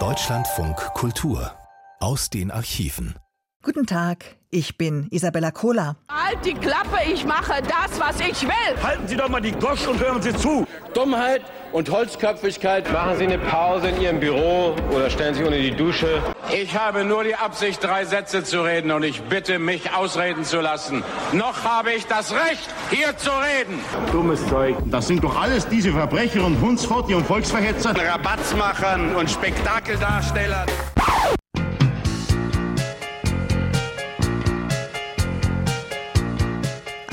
Deutschlandfunk Kultur aus den Archiven. Guten Tag, ich bin Isabella Kohler. Halt die Klappe, ich mache das, was ich will. Halten Sie doch mal die Gosch und hören Sie zu. Dummheit und Holzköpfigkeit. Machen Sie eine Pause in Ihrem Büro oder stellen Sie sich unter die Dusche. Ich habe nur die Absicht, drei Sätze zu reden und ich bitte, mich ausreden zu lassen. Noch habe ich das Recht, hier zu reden. Dummes Zeug. Das sind doch alles diese Verbrecher und Hundsforti und Volksverhetzer. Rabatzmachern und Spektakeldarstellern.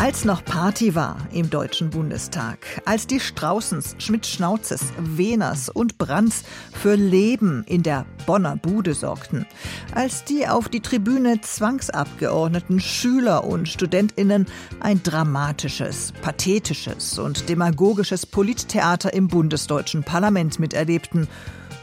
Als noch Party war im Deutschen Bundestag, als die Straußens, Schmidt-Schnauzes, Wehners und Brands für Leben in der Bonner Bude sorgten, als die auf die Tribüne zwangsabgeordneten Schüler und Studentinnen ein dramatisches, pathetisches und demagogisches Polittheater im bundesdeutschen Parlament miterlebten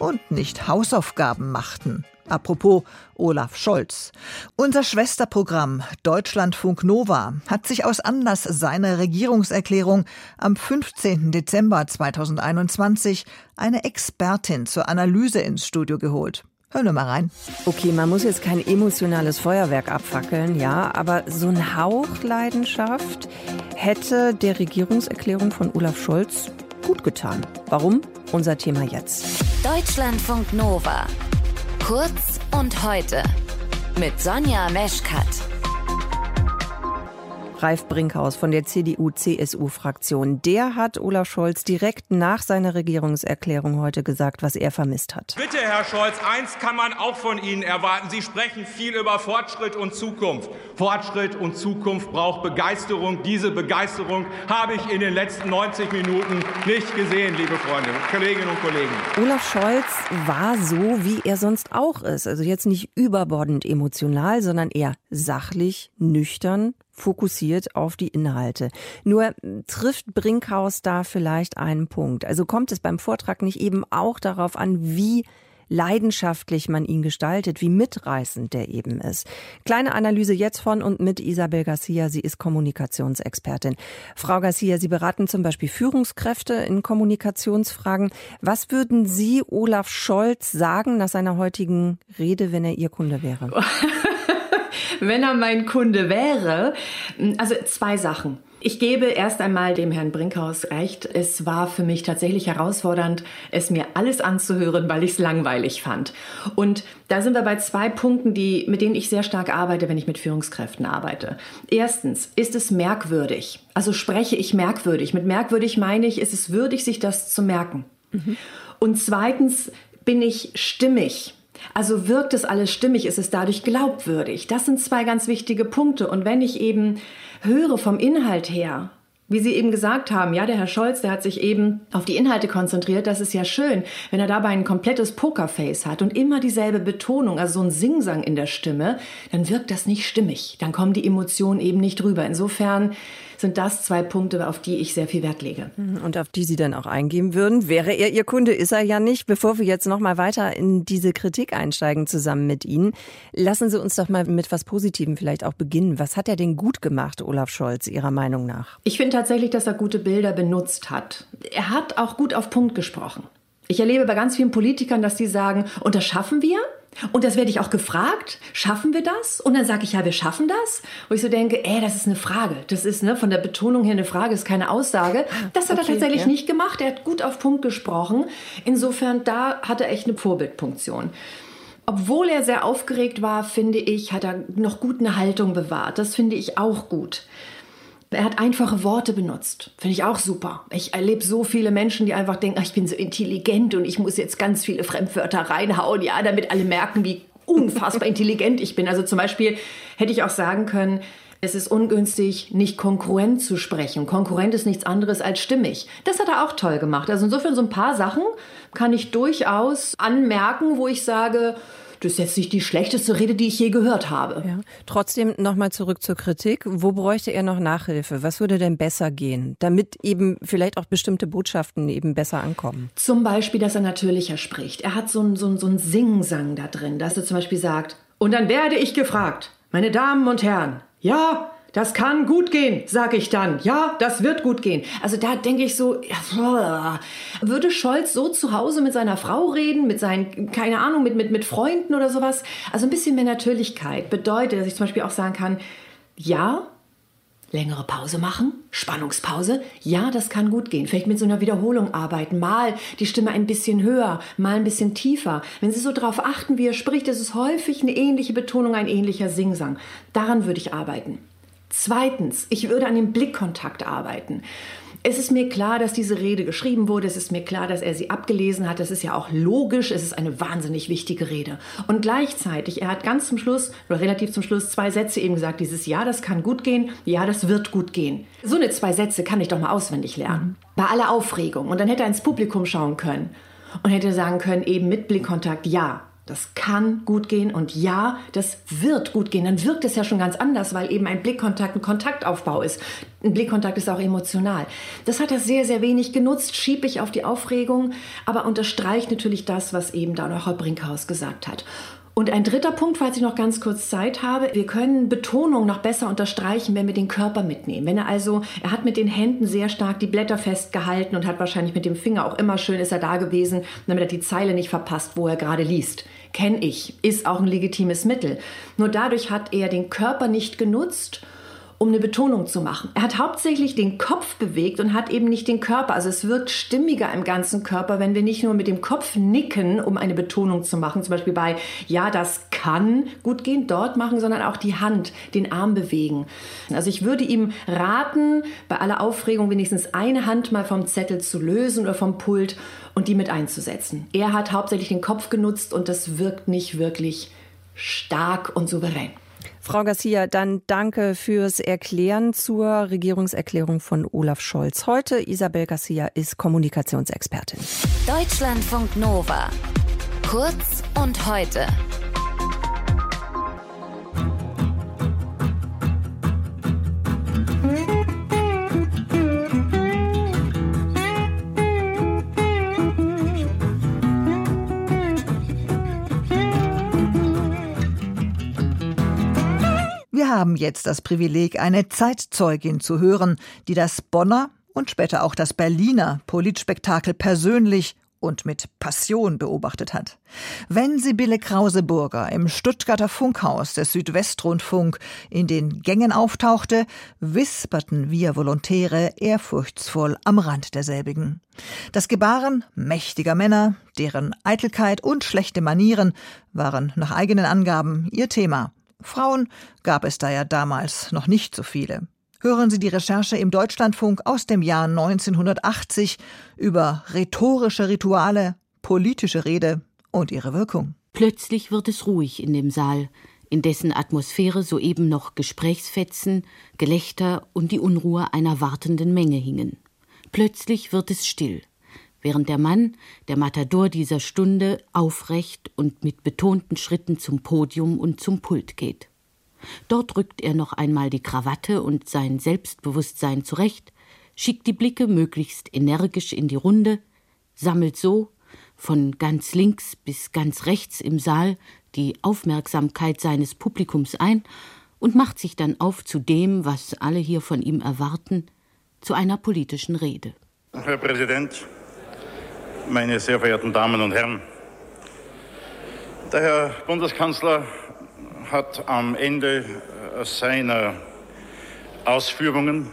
und nicht Hausaufgaben machten, Apropos Olaf Scholz. Unser Schwesterprogramm Deutschlandfunk Nova hat sich aus Anlass seiner Regierungserklärung am 15. Dezember 2021 eine Expertin zur Analyse ins Studio geholt. Hören wir mal rein. Okay, man muss jetzt kein emotionales Feuerwerk abfackeln, ja, aber so ein Hauch Leidenschaft hätte der Regierungserklärung von Olaf Scholz gut getan. Warum? Unser Thema jetzt. Deutschlandfunk Nova. Kurz und heute mit Sonja Meschkat. Ralf Brinkhaus von der CDU-CSU-Fraktion. Der hat Olaf Scholz direkt nach seiner Regierungserklärung heute gesagt, was er vermisst hat. Bitte, Herr Scholz, eins kann man auch von Ihnen erwarten. Sie sprechen viel über Fortschritt und Zukunft. Fortschritt und Zukunft braucht Begeisterung. Diese Begeisterung habe ich in den letzten 90 Minuten nicht gesehen, liebe Freunde, Kolleginnen und Kollegen. Olaf Scholz war so, wie er sonst auch ist. Also jetzt nicht überbordend emotional, sondern eher sachlich, nüchtern, fokussiert auf die Inhalte. Nur trifft Brinkhaus da vielleicht einen Punkt. Also kommt es beim Vortrag nicht eben auch darauf an, wie leidenschaftlich man ihn gestaltet, wie mitreißend der eben ist. Kleine Analyse jetzt von und mit Isabel Garcia. Sie ist Kommunikationsexpertin. Frau Garcia, Sie beraten zum Beispiel Führungskräfte in Kommunikationsfragen. Was würden Sie Olaf Scholz sagen nach seiner heutigen Rede, wenn er Ihr Kunde wäre? wenn er mein Kunde wäre. Also zwei Sachen. Ich gebe erst einmal dem Herrn Brinkhaus recht. Es war für mich tatsächlich herausfordernd, es mir alles anzuhören, weil ich es langweilig fand. Und da sind wir bei zwei Punkten, die, mit denen ich sehr stark arbeite, wenn ich mit Führungskräften arbeite. Erstens, ist es merkwürdig? Also spreche ich merkwürdig? Mit merkwürdig meine ich, ist es würdig, sich das zu merken? Mhm. Und zweitens, bin ich stimmig? Also wirkt es alles stimmig, ist es dadurch glaubwürdig. Das sind zwei ganz wichtige Punkte. Und wenn ich eben höre vom Inhalt her, wie Sie eben gesagt haben, ja, der Herr Scholz, der hat sich eben auf die Inhalte konzentriert. Das ist ja schön, wenn er dabei ein komplettes Pokerface hat und immer dieselbe Betonung, also so ein Singsang in der Stimme, dann wirkt das nicht stimmig. Dann kommen die Emotionen eben nicht rüber. Insofern sind das zwei Punkte, auf die ich sehr viel Wert lege. Mhm, und auf die Sie dann auch eingehen würden. Wäre er Ihr Kunde, ist er ja nicht. Bevor wir jetzt noch mal weiter in diese Kritik einsteigen zusammen mit Ihnen, lassen Sie uns doch mal mit was Positivem vielleicht auch beginnen. Was hat er denn gut gemacht, Olaf Scholz, Ihrer Meinung nach? Ich finde tatsächlich, dass er gute Bilder benutzt hat. Er hat auch gut auf Punkt gesprochen. Ich erlebe bei ganz vielen Politikern, dass die sagen, und das schaffen wir? Und das werde ich auch gefragt, schaffen wir das? Und dann sage ich, ja, wir schaffen das. Wo ich so denke, ey, das ist eine Frage. Das ist ne, von der Betonung her eine Frage, ist keine Aussage. Das hat okay, er tatsächlich ja. nicht gemacht. Er hat gut auf Punkt gesprochen. Insofern, da hat er echt eine Vorbildfunktion. Obwohl er sehr aufgeregt war, finde ich, hat er noch gut eine Haltung bewahrt. Das finde ich auch gut. Er hat einfache Worte benutzt. Finde ich auch super. Ich erlebe so viele Menschen, die einfach denken, ach, ich bin so intelligent und ich muss jetzt ganz viele Fremdwörter reinhauen, ja, damit alle merken, wie unfassbar intelligent ich bin. Also zum Beispiel hätte ich auch sagen können, es ist ungünstig, nicht konkurrent zu sprechen. Konkurrent ist nichts anderes als stimmig. Das hat er auch toll gemacht. Also insofern so ein paar Sachen kann ich durchaus anmerken, wo ich sage, das ist jetzt nicht die schlechteste Rede, die ich je gehört habe. Ja. Trotzdem nochmal zurück zur Kritik. Wo bräuchte er noch Nachhilfe? Was würde denn besser gehen, damit eben vielleicht auch bestimmte Botschaften eben besser ankommen? Zum Beispiel, dass er natürlicher spricht. Er hat so einen so so ein Singsang da drin, dass er zum Beispiel sagt, und dann werde ich gefragt, meine Damen und Herren, ja, das kann gut gehen, sage ich dann. Ja, das wird gut gehen. Also da denke ich so, würde Scholz so zu Hause mit seiner Frau reden, mit seinen, keine Ahnung, mit, mit, mit Freunden oder sowas? Also ein bisschen mehr Natürlichkeit bedeutet, dass ich zum Beispiel auch sagen kann, ja, längere Pause machen, Spannungspause. Ja, das kann gut gehen. Vielleicht mit so einer Wiederholung arbeiten. Mal die Stimme ein bisschen höher, mal ein bisschen tiefer. Wenn Sie so darauf achten, wie er spricht, ist es häufig eine ähnliche Betonung, ein ähnlicher Singsang. Daran würde ich arbeiten. Zweitens, ich würde an dem Blickkontakt arbeiten. Es ist mir klar, dass diese Rede geschrieben wurde. Es ist mir klar, dass er sie abgelesen hat. Das ist ja auch logisch. Es ist eine wahnsinnig wichtige Rede. Und gleichzeitig, er hat ganz zum Schluss, oder relativ zum Schluss, zwei Sätze eben gesagt. Dieses Ja, das kann gut gehen. Ja, das wird gut gehen. So eine zwei Sätze kann ich doch mal auswendig lernen. Bei aller Aufregung. Und dann hätte er ins Publikum schauen können. Und hätte sagen können, eben mit Blickkontakt, ja, das kann gut gehen und ja, das wird gut gehen. Dann wirkt es ja schon ganz anders, weil eben ein Blickkontakt ein Kontaktaufbau ist. Ein Blickkontakt ist auch emotional. Das hat er sehr, sehr wenig genutzt, schieb ich auf die Aufregung, aber unterstreicht natürlich das, was eben da noch Brinkhaus gesagt hat. Und ein dritter Punkt, falls ich noch ganz kurz Zeit habe, wir können Betonung noch besser unterstreichen, wenn wir den Körper mitnehmen. Wenn er also, er hat mit den Händen sehr stark die Blätter festgehalten und hat wahrscheinlich mit dem Finger auch immer schön ist er da gewesen, damit er die Zeile nicht verpasst, wo er gerade liest. Kenn ich, ist auch ein legitimes Mittel. Nur dadurch hat er den Körper nicht genutzt um eine Betonung zu machen. Er hat hauptsächlich den Kopf bewegt und hat eben nicht den Körper. Also es wirkt stimmiger im ganzen Körper, wenn wir nicht nur mit dem Kopf nicken, um eine Betonung zu machen. Zum Beispiel bei Ja, das kann gut gehen, dort machen, sondern auch die Hand, den Arm bewegen. Also ich würde ihm raten, bei aller Aufregung wenigstens eine Hand mal vom Zettel zu lösen oder vom Pult und die mit einzusetzen. Er hat hauptsächlich den Kopf genutzt und das wirkt nicht wirklich stark und souverän. Frau Garcia, dann danke fürs Erklären zur Regierungserklärung von Olaf Scholz. Heute Isabel Garcia ist Kommunikationsexpertin. Deutschlandfunk Nova. Kurz und heute. Haben jetzt das Privileg, eine Zeitzeugin zu hören, die das Bonner und später auch das Berliner Politspektakel persönlich und mit Passion beobachtet hat. Wenn Sibylle Krause-Burger im Stuttgarter Funkhaus des Südwestrundfunk in den Gängen auftauchte, wisperten wir Volontäre ehrfurchtsvoll am Rand derselbigen. Das Gebaren mächtiger Männer, deren Eitelkeit und schlechte Manieren waren nach eigenen Angaben ihr Thema. Frauen gab es da ja damals noch nicht so viele. Hören Sie die Recherche im Deutschlandfunk aus dem Jahr 1980 über rhetorische Rituale, politische Rede und ihre Wirkung. Plötzlich wird es ruhig in dem Saal, in dessen Atmosphäre soeben noch Gesprächsfetzen, Gelächter und die Unruhe einer wartenden Menge hingen. Plötzlich wird es still während der Mann, der Matador dieser Stunde, aufrecht und mit betonten Schritten zum Podium und zum Pult geht. Dort rückt er noch einmal die Krawatte und sein Selbstbewusstsein zurecht, schickt die Blicke möglichst energisch in die Runde, sammelt so, von ganz links bis ganz rechts im Saal, die Aufmerksamkeit seines Publikums ein und macht sich dann auf zu dem, was alle hier von ihm erwarten, zu einer politischen Rede. Herr Präsident, meine sehr verehrten Damen und Herren. Der Herr Bundeskanzler hat am Ende seiner Ausführungen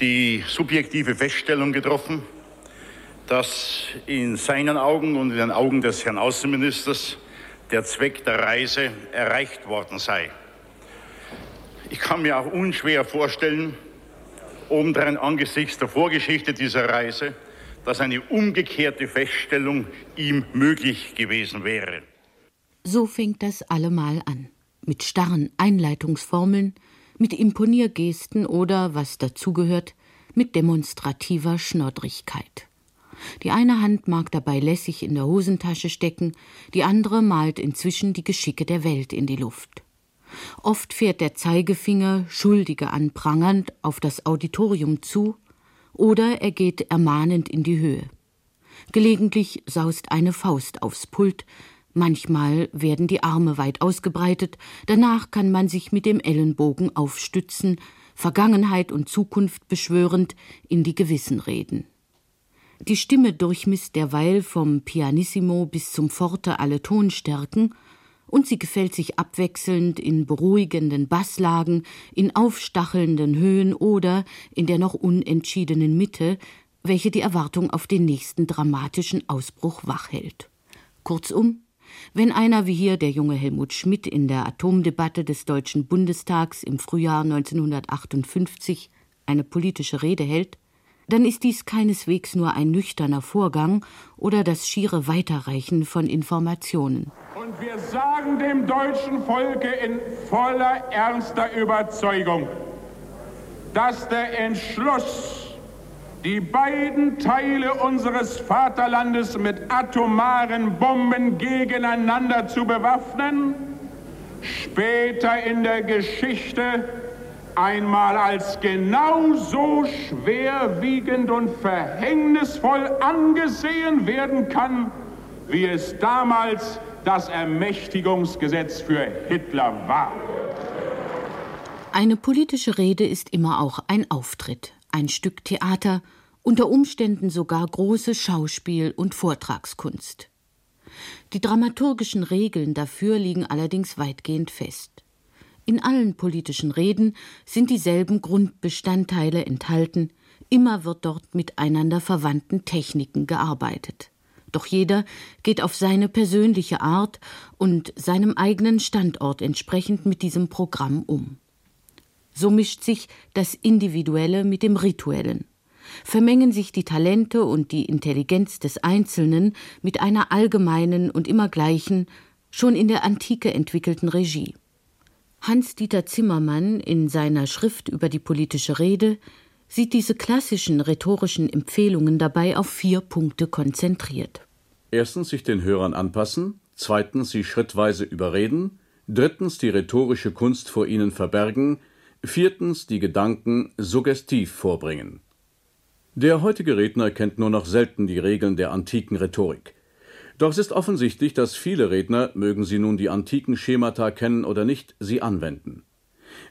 die subjektive Feststellung getroffen, dass in seinen Augen und in den Augen des Herrn Außenministers der Zweck der Reise erreicht worden sei. Ich kann mir auch unschwer vorstellen, obendrein angesichts der Vorgeschichte dieser Reise, dass eine umgekehrte Feststellung ihm möglich gewesen wäre. So fängt das allemal an. Mit starren Einleitungsformeln, mit Imponiergesten oder, was dazugehört, mit demonstrativer Schnoddrigkeit. Die eine Hand mag dabei lässig in der Hosentasche stecken, die andere malt inzwischen die Geschicke der Welt in die Luft. Oft fährt der Zeigefinger, Schuldige anprangernd, auf das Auditorium zu oder er geht ermahnend in die Höhe. Gelegentlich saust eine Faust aufs Pult, Manchmal werden die Arme weit ausgebreitet, danach kann man sich mit dem Ellenbogen aufstützen, Vergangenheit und Zukunft beschwörend in die Gewissen reden. Die Stimme durchmisst derweil vom Pianissimo bis zum Forte alle Tonstärken, und sie gefällt sich abwechselnd in beruhigenden Basslagen, in aufstachelnden Höhen oder in der noch unentschiedenen Mitte, welche die Erwartung auf den nächsten dramatischen Ausbruch wachhält. Kurzum, wenn einer wie hier der junge Helmut Schmidt in der Atomdebatte des Deutschen Bundestags im Frühjahr 1958 eine politische Rede hält, dann ist dies keineswegs nur ein nüchterner Vorgang oder das schiere Weiterreichen von Informationen. Und wir sagen dem deutschen Volke in voller ernster Überzeugung, dass der Entschluss, die beiden Teile unseres Vaterlandes mit atomaren Bomben gegeneinander zu bewaffnen, später in der Geschichte einmal als genauso schwerwiegend und verhängnisvoll angesehen werden kann, wie es damals das Ermächtigungsgesetz für Hitler war. Eine politische Rede ist immer auch ein Auftritt, ein Stück Theater, unter Umständen sogar große Schauspiel- und Vortragskunst. Die dramaturgischen Regeln dafür liegen allerdings weitgehend fest. In allen politischen Reden sind dieselben Grundbestandteile enthalten, immer wird dort mit einander verwandten Techniken gearbeitet. Doch jeder geht auf seine persönliche Art und seinem eigenen Standort entsprechend mit diesem Programm um. So mischt sich das Individuelle mit dem Rituellen. Vermengen sich die Talente und die Intelligenz des Einzelnen mit einer allgemeinen und immer gleichen, schon in der Antike entwickelten Regie. Hans-Dieter Zimmermann in seiner Schrift über die politische Rede sieht diese klassischen rhetorischen Empfehlungen dabei auf vier Punkte konzentriert. Erstens sich den Hörern anpassen, zweitens sie schrittweise überreden, drittens die rhetorische Kunst vor ihnen verbergen, viertens die Gedanken suggestiv vorbringen. Der heutige Redner kennt nur noch selten die Regeln der antiken Rhetorik. Doch es ist offensichtlich, dass viele Redner, mögen sie nun die antiken Schemata kennen oder nicht, sie anwenden.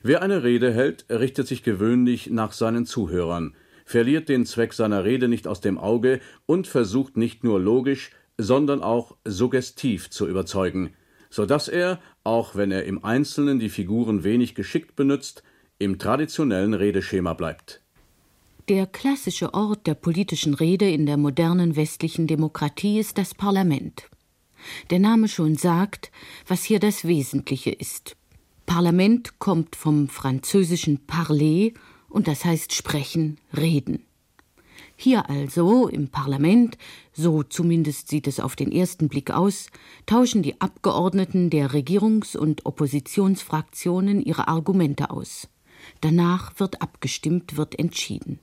Wer eine Rede hält, richtet sich gewöhnlich nach seinen Zuhörern, verliert den Zweck seiner Rede nicht aus dem Auge und versucht nicht nur logisch, sondern auch suggestiv zu überzeugen, so dass er, auch wenn er im Einzelnen die Figuren wenig geschickt benutzt, im traditionellen Redeschema bleibt. Der klassische Ort der politischen Rede in der modernen westlichen Demokratie ist das Parlament. Der Name schon sagt, was hier das Wesentliche ist. Parlament kommt vom französischen parler und das heißt sprechen, reden. Hier also im Parlament, so zumindest sieht es auf den ersten Blick aus, tauschen die Abgeordneten der Regierungs- und Oppositionsfraktionen ihre Argumente aus. Danach wird abgestimmt, wird entschieden.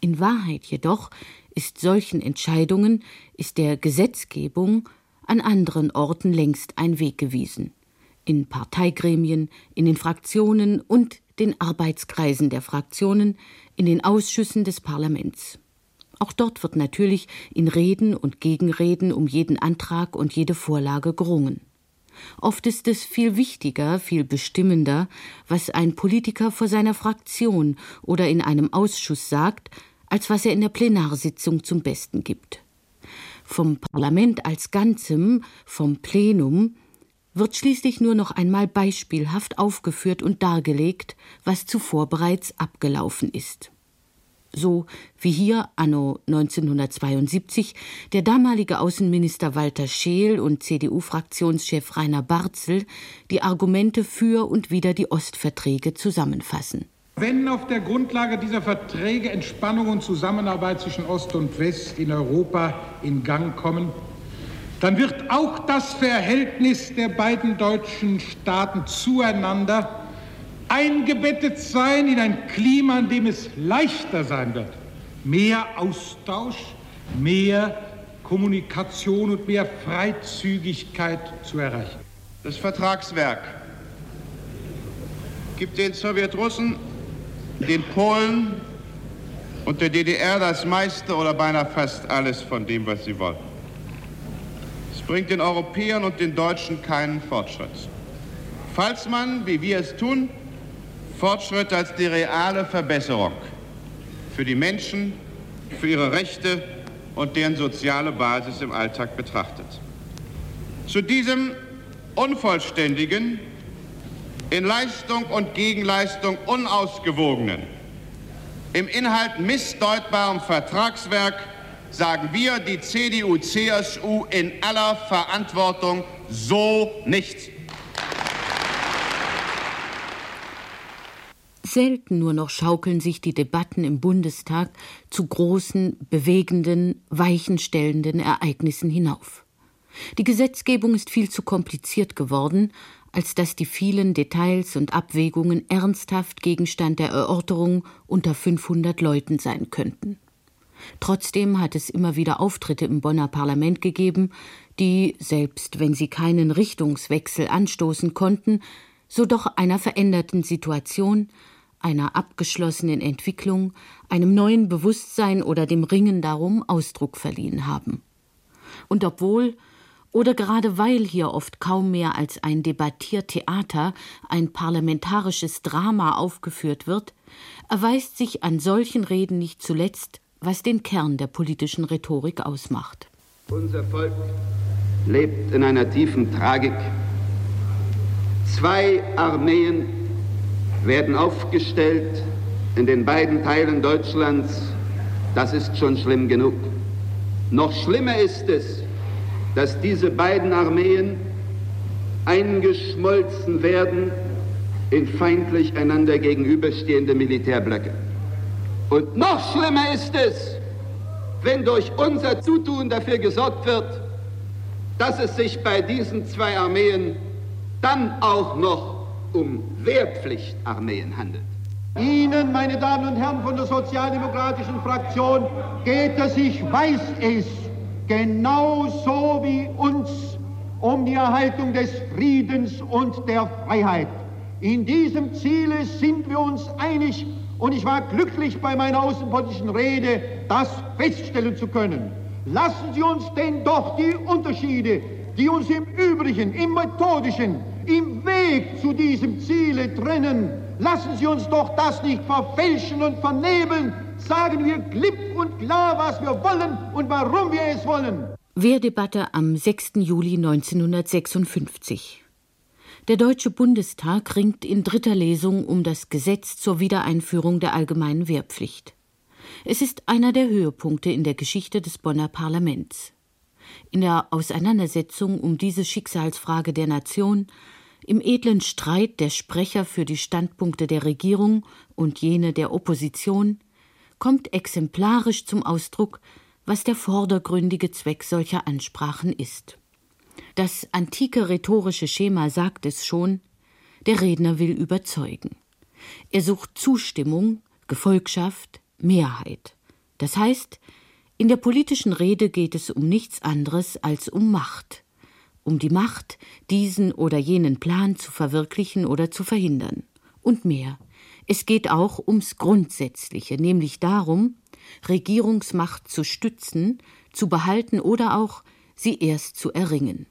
In Wahrheit jedoch ist solchen Entscheidungen, ist der Gesetzgebung an anderen Orten längst ein Weg gewiesen. In Parteigremien, in den Fraktionen und den Arbeitskreisen der Fraktionen, in den Ausschüssen des Parlaments. Auch dort wird natürlich in Reden und Gegenreden um jeden Antrag und jede Vorlage gerungen. Oft ist es viel wichtiger, viel bestimmender, was ein Politiker vor seiner Fraktion oder in einem Ausschuss sagt, als was er in der Plenarsitzung zum Besten gibt. Vom Parlament als Ganzem, vom Plenum, wird schließlich nur noch einmal beispielhaft aufgeführt und dargelegt, was zuvor bereits abgelaufen ist so wie hier anno 1972 der damalige Außenminister Walter Scheel und CDU-Fraktionschef Rainer Barzel die Argumente für und wider die Ostverträge zusammenfassen. Wenn auf der Grundlage dieser Verträge Entspannung und Zusammenarbeit zwischen Ost und West in Europa in Gang kommen, dann wird auch das Verhältnis der beiden deutschen Staaten zueinander eingebettet sein in ein Klima, in dem es leichter sein wird, mehr Austausch, mehr Kommunikation und mehr Freizügigkeit zu erreichen. Das Vertragswerk gibt den Sowjetrussen, den Polen und der DDR das meiste oder beinahe fast alles von dem, was sie wollten. Bringt den Europäern und den Deutschen keinen Fortschritt. Falls man, wie wir es tun, Fortschritt als die reale Verbesserung für die Menschen, für ihre Rechte und deren soziale Basis im Alltag betrachtet. Zu diesem unvollständigen, in Leistung und Gegenleistung unausgewogenen, im Inhalt missdeutbaren Vertragswerk sagen wir, die CDU-CSU, in aller Verantwortung so nichts. Selten nur noch schaukeln sich die Debatten im Bundestag zu großen, bewegenden, weichenstellenden Ereignissen hinauf. Die Gesetzgebung ist viel zu kompliziert geworden, als dass die vielen Details und Abwägungen ernsthaft Gegenstand der Erörterung unter 500 Leuten sein könnten. Trotzdem hat es immer wieder Auftritte im Bonner Parlament gegeben, die, selbst wenn sie keinen Richtungswechsel anstoßen konnten, so doch einer veränderten Situation, einer abgeschlossenen Entwicklung, einem neuen Bewusstsein oder dem Ringen darum Ausdruck verliehen haben. Und obwohl oder gerade weil hier oft kaum mehr als ein Debattiertheater, ein parlamentarisches Drama aufgeführt wird, erweist sich an solchen Reden nicht zuletzt, was den Kern der politischen Rhetorik ausmacht. Unser Volk lebt in einer tiefen Tragik. Zwei Armeen werden aufgestellt in den beiden Teilen Deutschlands. Das ist schon schlimm genug. Noch schlimmer ist es, dass diese beiden Armeen eingeschmolzen werden in feindlich einander gegenüberstehende Militärblöcke. Und noch schlimmer ist es, wenn durch unser Zutun dafür gesorgt wird, dass es sich bei diesen zwei Armeen dann auch noch um Wehrpflichtarmeen handelt. Ihnen, meine Damen und Herren von der sozialdemokratischen Fraktion, geht es, ich weiß es, genauso wie uns um die Erhaltung des Friedens und der Freiheit. In diesem Ziele sind wir uns einig und ich war glücklich bei meiner außenpolitischen Rede, das feststellen zu können. Lassen Sie uns denn doch die Unterschiede, die uns im Übrigen, im Methodischen, im Weg zu diesem Ziele trennen. Lassen Sie uns doch das nicht verfälschen und vernebeln. Sagen wir klipp und klar, was wir wollen und warum wir es wollen. Wehrdebatte am 6. Juli 1956. Der Deutsche Bundestag ringt in dritter Lesung um das Gesetz zur Wiedereinführung der allgemeinen Wehrpflicht. Es ist einer der Höhepunkte in der Geschichte des Bonner Parlaments. In der Auseinandersetzung um diese Schicksalsfrage der Nation im edlen Streit der Sprecher für die Standpunkte der Regierung und jene der Opposition kommt exemplarisch zum Ausdruck, was der vordergründige Zweck solcher Ansprachen ist. Das antike rhetorische Schema sagt es schon, der Redner will überzeugen. Er sucht Zustimmung, Gefolgschaft, Mehrheit. Das heißt, in der politischen Rede geht es um nichts anderes als um Macht, um die Macht, diesen oder jenen Plan zu verwirklichen oder zu verhindern. Und mehr. Es geht auch ums Grundsätzliche, nämlich darum, Regierungsmacht zu stützen, zu behalten oder auch sie erst zu erringen.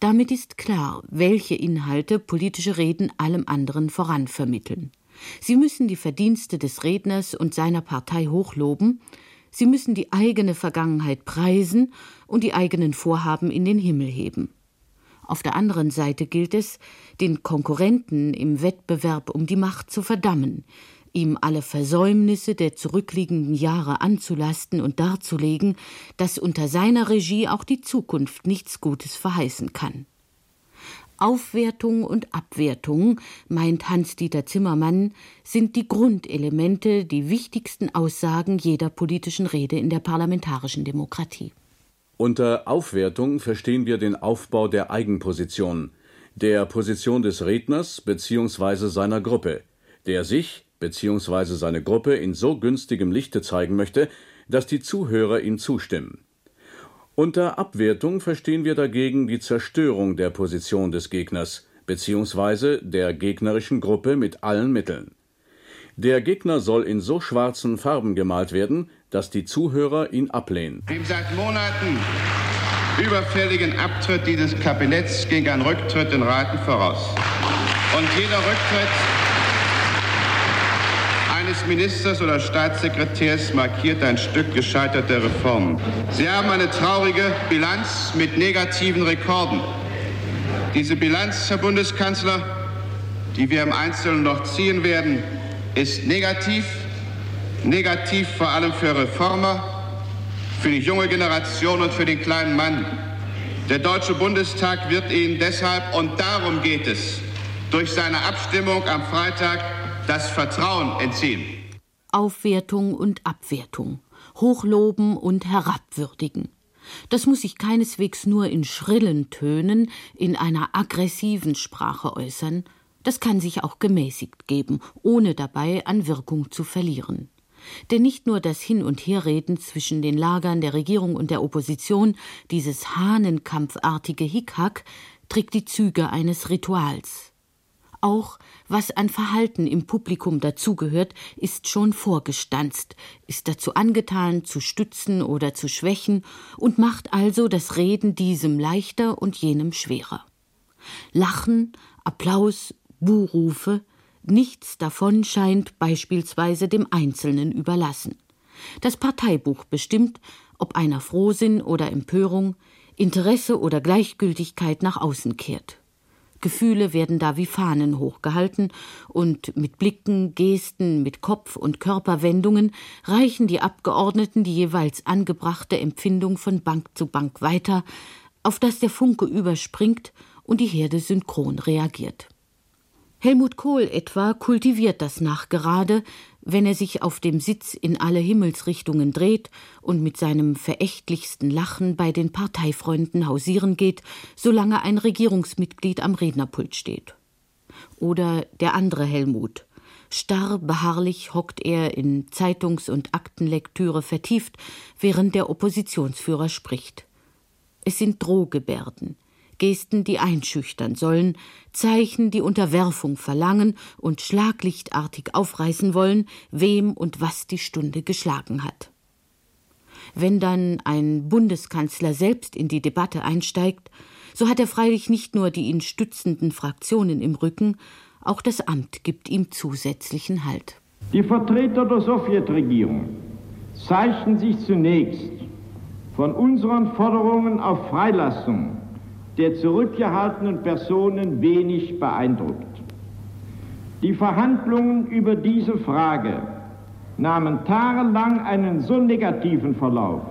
Damit ist klar, welche Inhalte politische Reden allem anderen voranvermitteln. Sie müssen die Verdienste des Redners und seiner Partei hochloben, Sie müssen die eigene Vergangenheit preisen und die eigenen Vorhaben in den Himmel heben. Auf der anderen Seite gilt es, den Konkurrenten im Wettbewerb um die Macht zu verdammen, ihm alle Versäumnisse der zurückliegenden Jahre anzulasten und darzulegen, dass unter seiner Regie auch die Zukunft nichts Gutes verheißen kann. Aufwertung und Abwertung, meint Hans-Dieter Zimmermann, sind die Grundelemente, die wichtigsten Aussagen jeder politischen Rede in der parlamentarischen Demokratie. Unter Aufwertung verstehen wir den Aufbau der Eigenposition, der Position des Redners bzw. seiner Gruppe, der sich bzw. seine Gruppe in so günstigem Lichte zeigen möchte, dass die Zuhörer ihm zustimmen. Unter Abwertung verstehen wir dagegen die Zerstörung der Position des Gegners bzw. der gegnerischen Gruppe mit allen Mitteln. Der Gegner soll in so schwarzen Farben gemalt werden, dass die Zuhörer ihn ablehnen. Dem seit Monaten überfälligen Abtritt dieses Kabinetts ging ein Rücktritt in Raten voraus. Und jeder Rücktritt Ministers oder Staatssekretärs markiert ein Stück gescheiterter Reformen. Sie haben eine traurige Bilanz mit negativen Rekorden. Diese Bilanz, Herr Bundeskanzler, die wir im Einzelnen noch ziehen werden, ist negativ. Negativ vor allem für Reformer, für die junge Generation und für den kleinen Mann. Der Deutsche Bundestag wird Ihnen deshalb, und darum geht es, durch seine Abstimmung am Freitag das Vertrauen entziehen. Aufwertung und Abwertung, Hochloben und Herabwürdigen. Das muss sich keineswegs nur in schrillen Tönen, in einer aggressiven Sprache äußern, das kann sich auch gemäßigt geben, ohne dabei an Wirkung zu verlieren. Denn nicht nur das Hin- und Herreden zwischen den Lagern der Regierung und der Opposition, dieses hahnenkampfartige Hickhack, trägt die Züge eines Rituals. Auch was an Verhalten im Publikum dazugehört, ist schon vorgestanzt, ist dazu angetan, zu stützen oder zu schwächen und macht also das Reden diesem leichter und jenem schwerer. Lachen, Applaus, Buhrufe, Nichts davon scheint beispielsweise dem Einzelnen überlassen. Das Parteibuch bestimmt, ob einer Frohsinn oder Empörung, Interesse oder Gleichgültigkeit nach außen kehrt. Gefühle werden da wie Fahnen hochgehalten, und mit Blicken, Gesten, mit Kopf und Körperwendungen reichen die Abgeordneten die jeweils angebrachte Empfindung von Bank zu Bank weiter, auf das der Funke überspringt und die Herde synchron reagiert. Helmut Kohl etwa kultiviert das nachgerade, wenn er sich auf dem Sitz in alle Himmelsrichtungen dreht und mit seinem verächtlichsten Lachen bei den Parteifreunden hausieren geht, solange ein Regierungsmitglied am Rednerpult steht. Oder der andere Helmut. Starr beharrlich hockt er in Zeitungs- und Aktenlektüre vertieft, während der Oppositionsführer spricht. Es sind Drohgebärden, Gesten, die einschüchtern sollen, Zeichen, die Unterwerfung verlangen und schlaglichtartig aufreißen wollen, wem und was die Stunde geschlagen hat. Wenn dann ein Bundeskanzler selbst in die Debatte einsteigt, so hat er freilich nicht nur die ihn stützenden Fraktionen im Rücken, auch das Amt gibt ihm zusätzlichen Halt. Die Vertreter der Sowjetregierung zeichnen sich zunächst von unseren Forderungen auf Freilassung der zurückgehaltenen Personen wenig beeindruckt. Die Verhandlungen über diese Frage nahmen tagelang einen so negativen Verlauf,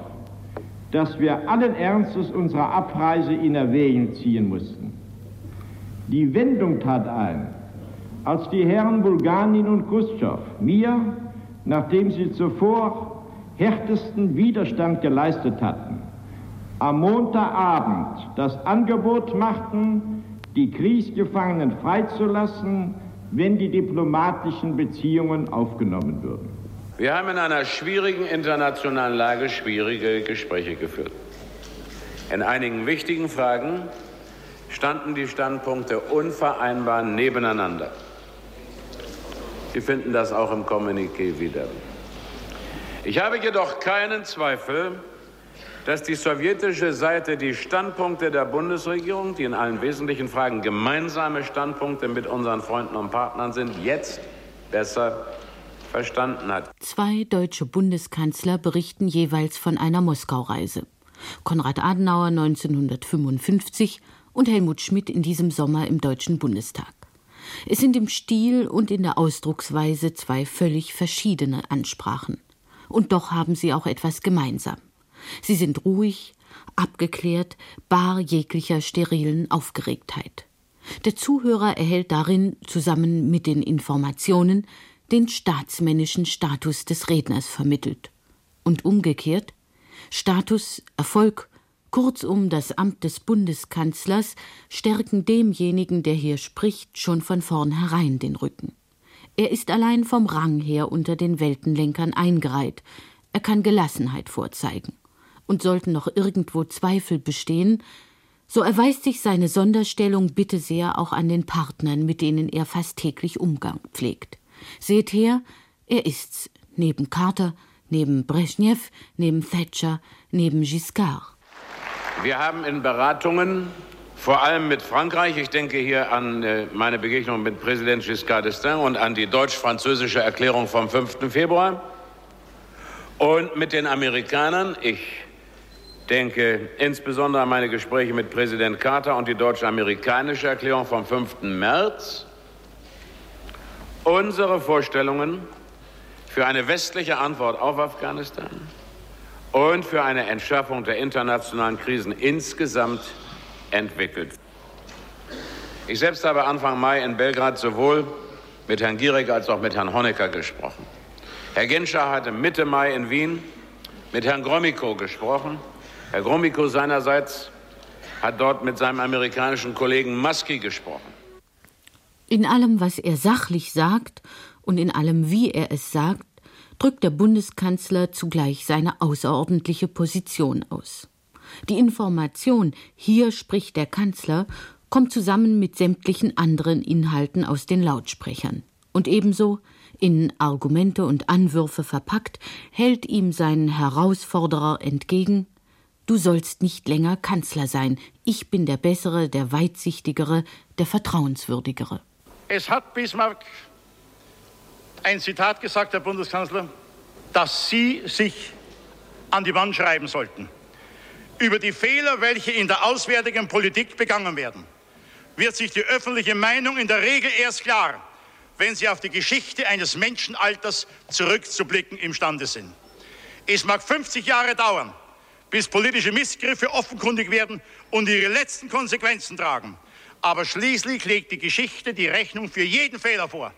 dass wir allen Ernstes unsere Abreise in Erwägung ziehen mussten. Die Wendung tat ein, als die Herren Bulganin und Khrushchev mir, nachdem sie zuvor härtesten Widerstand geleistet hatten, am Montagabend das Angebot machten, die Kriegsgefangenen freizulassen, wenn die diplomatischen Beziehungen aufgenommen würden. Wir haben in einer schwierigen internationalen Lage schwierige Gespräche geführt. In einigen wichtigen Fragen standen die Standpunkte unvereinbar nebeneinander. Sie finden das auch im Kommuniqué wieder. Ich habe jedoch keinen Zweifel, dass die sowjetische Seite die Standpunkte der Bundesregierung, die in allen wesentlichen Fragen gemeinsame Standpunkte mit unseren Freunden und Partnern sind, jetzt besser verstanden hat. Zwei deutsche Bundeskanzler berichten jeweils von einer Moskau-Reise. Konrad Adenauer 1955 und Helmut Schmidt in diesem Sommer im Deutschen Bundestag. Es sind im Stil und in der Ausdrucksweise zwei völlig verschiedene Ansprachen. Und doch haben sie auch etwas gemeinsam. Sie sind ruhig, abgeklärt, bar jeglicher sterilen Aufgeregtheit. Der Zuhörer erhält darin zusammen mit den Informationen den staatsmännischen Status des Redners vermittelt. Und umgekehrt Status, Erfolg, kurzum das Amt des Bundeskanzlers stärken demjenigen, der hier spricht, schon von vornherein den Rücken. Er ist allein vom Rang her unter den Weltenlenkern eingereiht, er kann Gelassenheit vorzeigen und sollten noch irgendwo Zweifel bestehen, so erweist sich seine Sonderstellung bitte sehr auch an den Partnern, mit denen er fast täglich Umgang pflegt. Seht her, er ist's, neben Carter, neben Brezhnev, neben Thatcher, neben Giscard. Wir haben in Beratungen, vor allem mit Frankreich, ich denke hier an äh, meine Begegnung mit Präsident Giscard d'Estaing und an die deutsch-französische Erklärung vom 5. Februar und mit den Amerikanern, ich denke insbesondere an meine Gespräche mit Präsident Carter und die deutsch-amerikanische Erklärung vom 5. März, unsere Vorstellungen für eine westliche Antwort auf Afghanistan und für eine Entschärfung der internationalen Krisen insgesamt entwickelt. Ich selbst habe Anfang Mai in Belgrad sowohl mit Herrn Gierig als auch mit Herrn Honecker gesprochen. Herr Genscher hatte Mitte Mai in Wien mit Herrn Gromyko gesprochen. Herr Gromyko seinerseits hat dort mit seinem amerikanischen Kollegen Muskie gesprochen. In allem, was er sachlich sagt und in allem, wie er es sagt, drückt der Bundeskanzler zugleich seine außerordentliche Position aus. Die Information, hier spricht der Kanzler, kommt zusammen mit sämtlichen anderen Inhalten aus den Lautsprechern. Und ebenso, in Argumente und Anwürfe verpackt, hält ihm sein Herausforderer entgegen Du sollst nicht länger Kanzler sein. Ich bin der Bessere, der Weitsichtigere, der Vertrauenswürdigere. Es hat Bismarck ein Zitat gesagt, Herr Bundeskanzler, dass Sie sich an die Wand schreiben sollten. Über die Fehler, welche in der auswärtigen Politik begangen werden, wird sich die öffentliche Meinung in der Regel erst klar, wenn sie auf die Geschichte eines Menschenalters zurückzublicken imstande sind. Es mag 50 Jahre dauern, bis politische Missgriffe offenkundig werden und ihre letzten Konsequenzen tragen. Aber schließlich legt die Geschichte die Rechnung für jeden Fehler vor.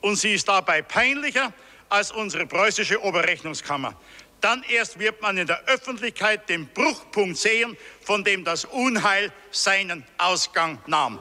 Und sie ist dabei peinlicher als unsere preußische Oberrechnungskammer. Dann erst wird man in der Öffentlichkeit den Bruchpunkt sehen, von dem das Unheil seinen Ausgang nahm.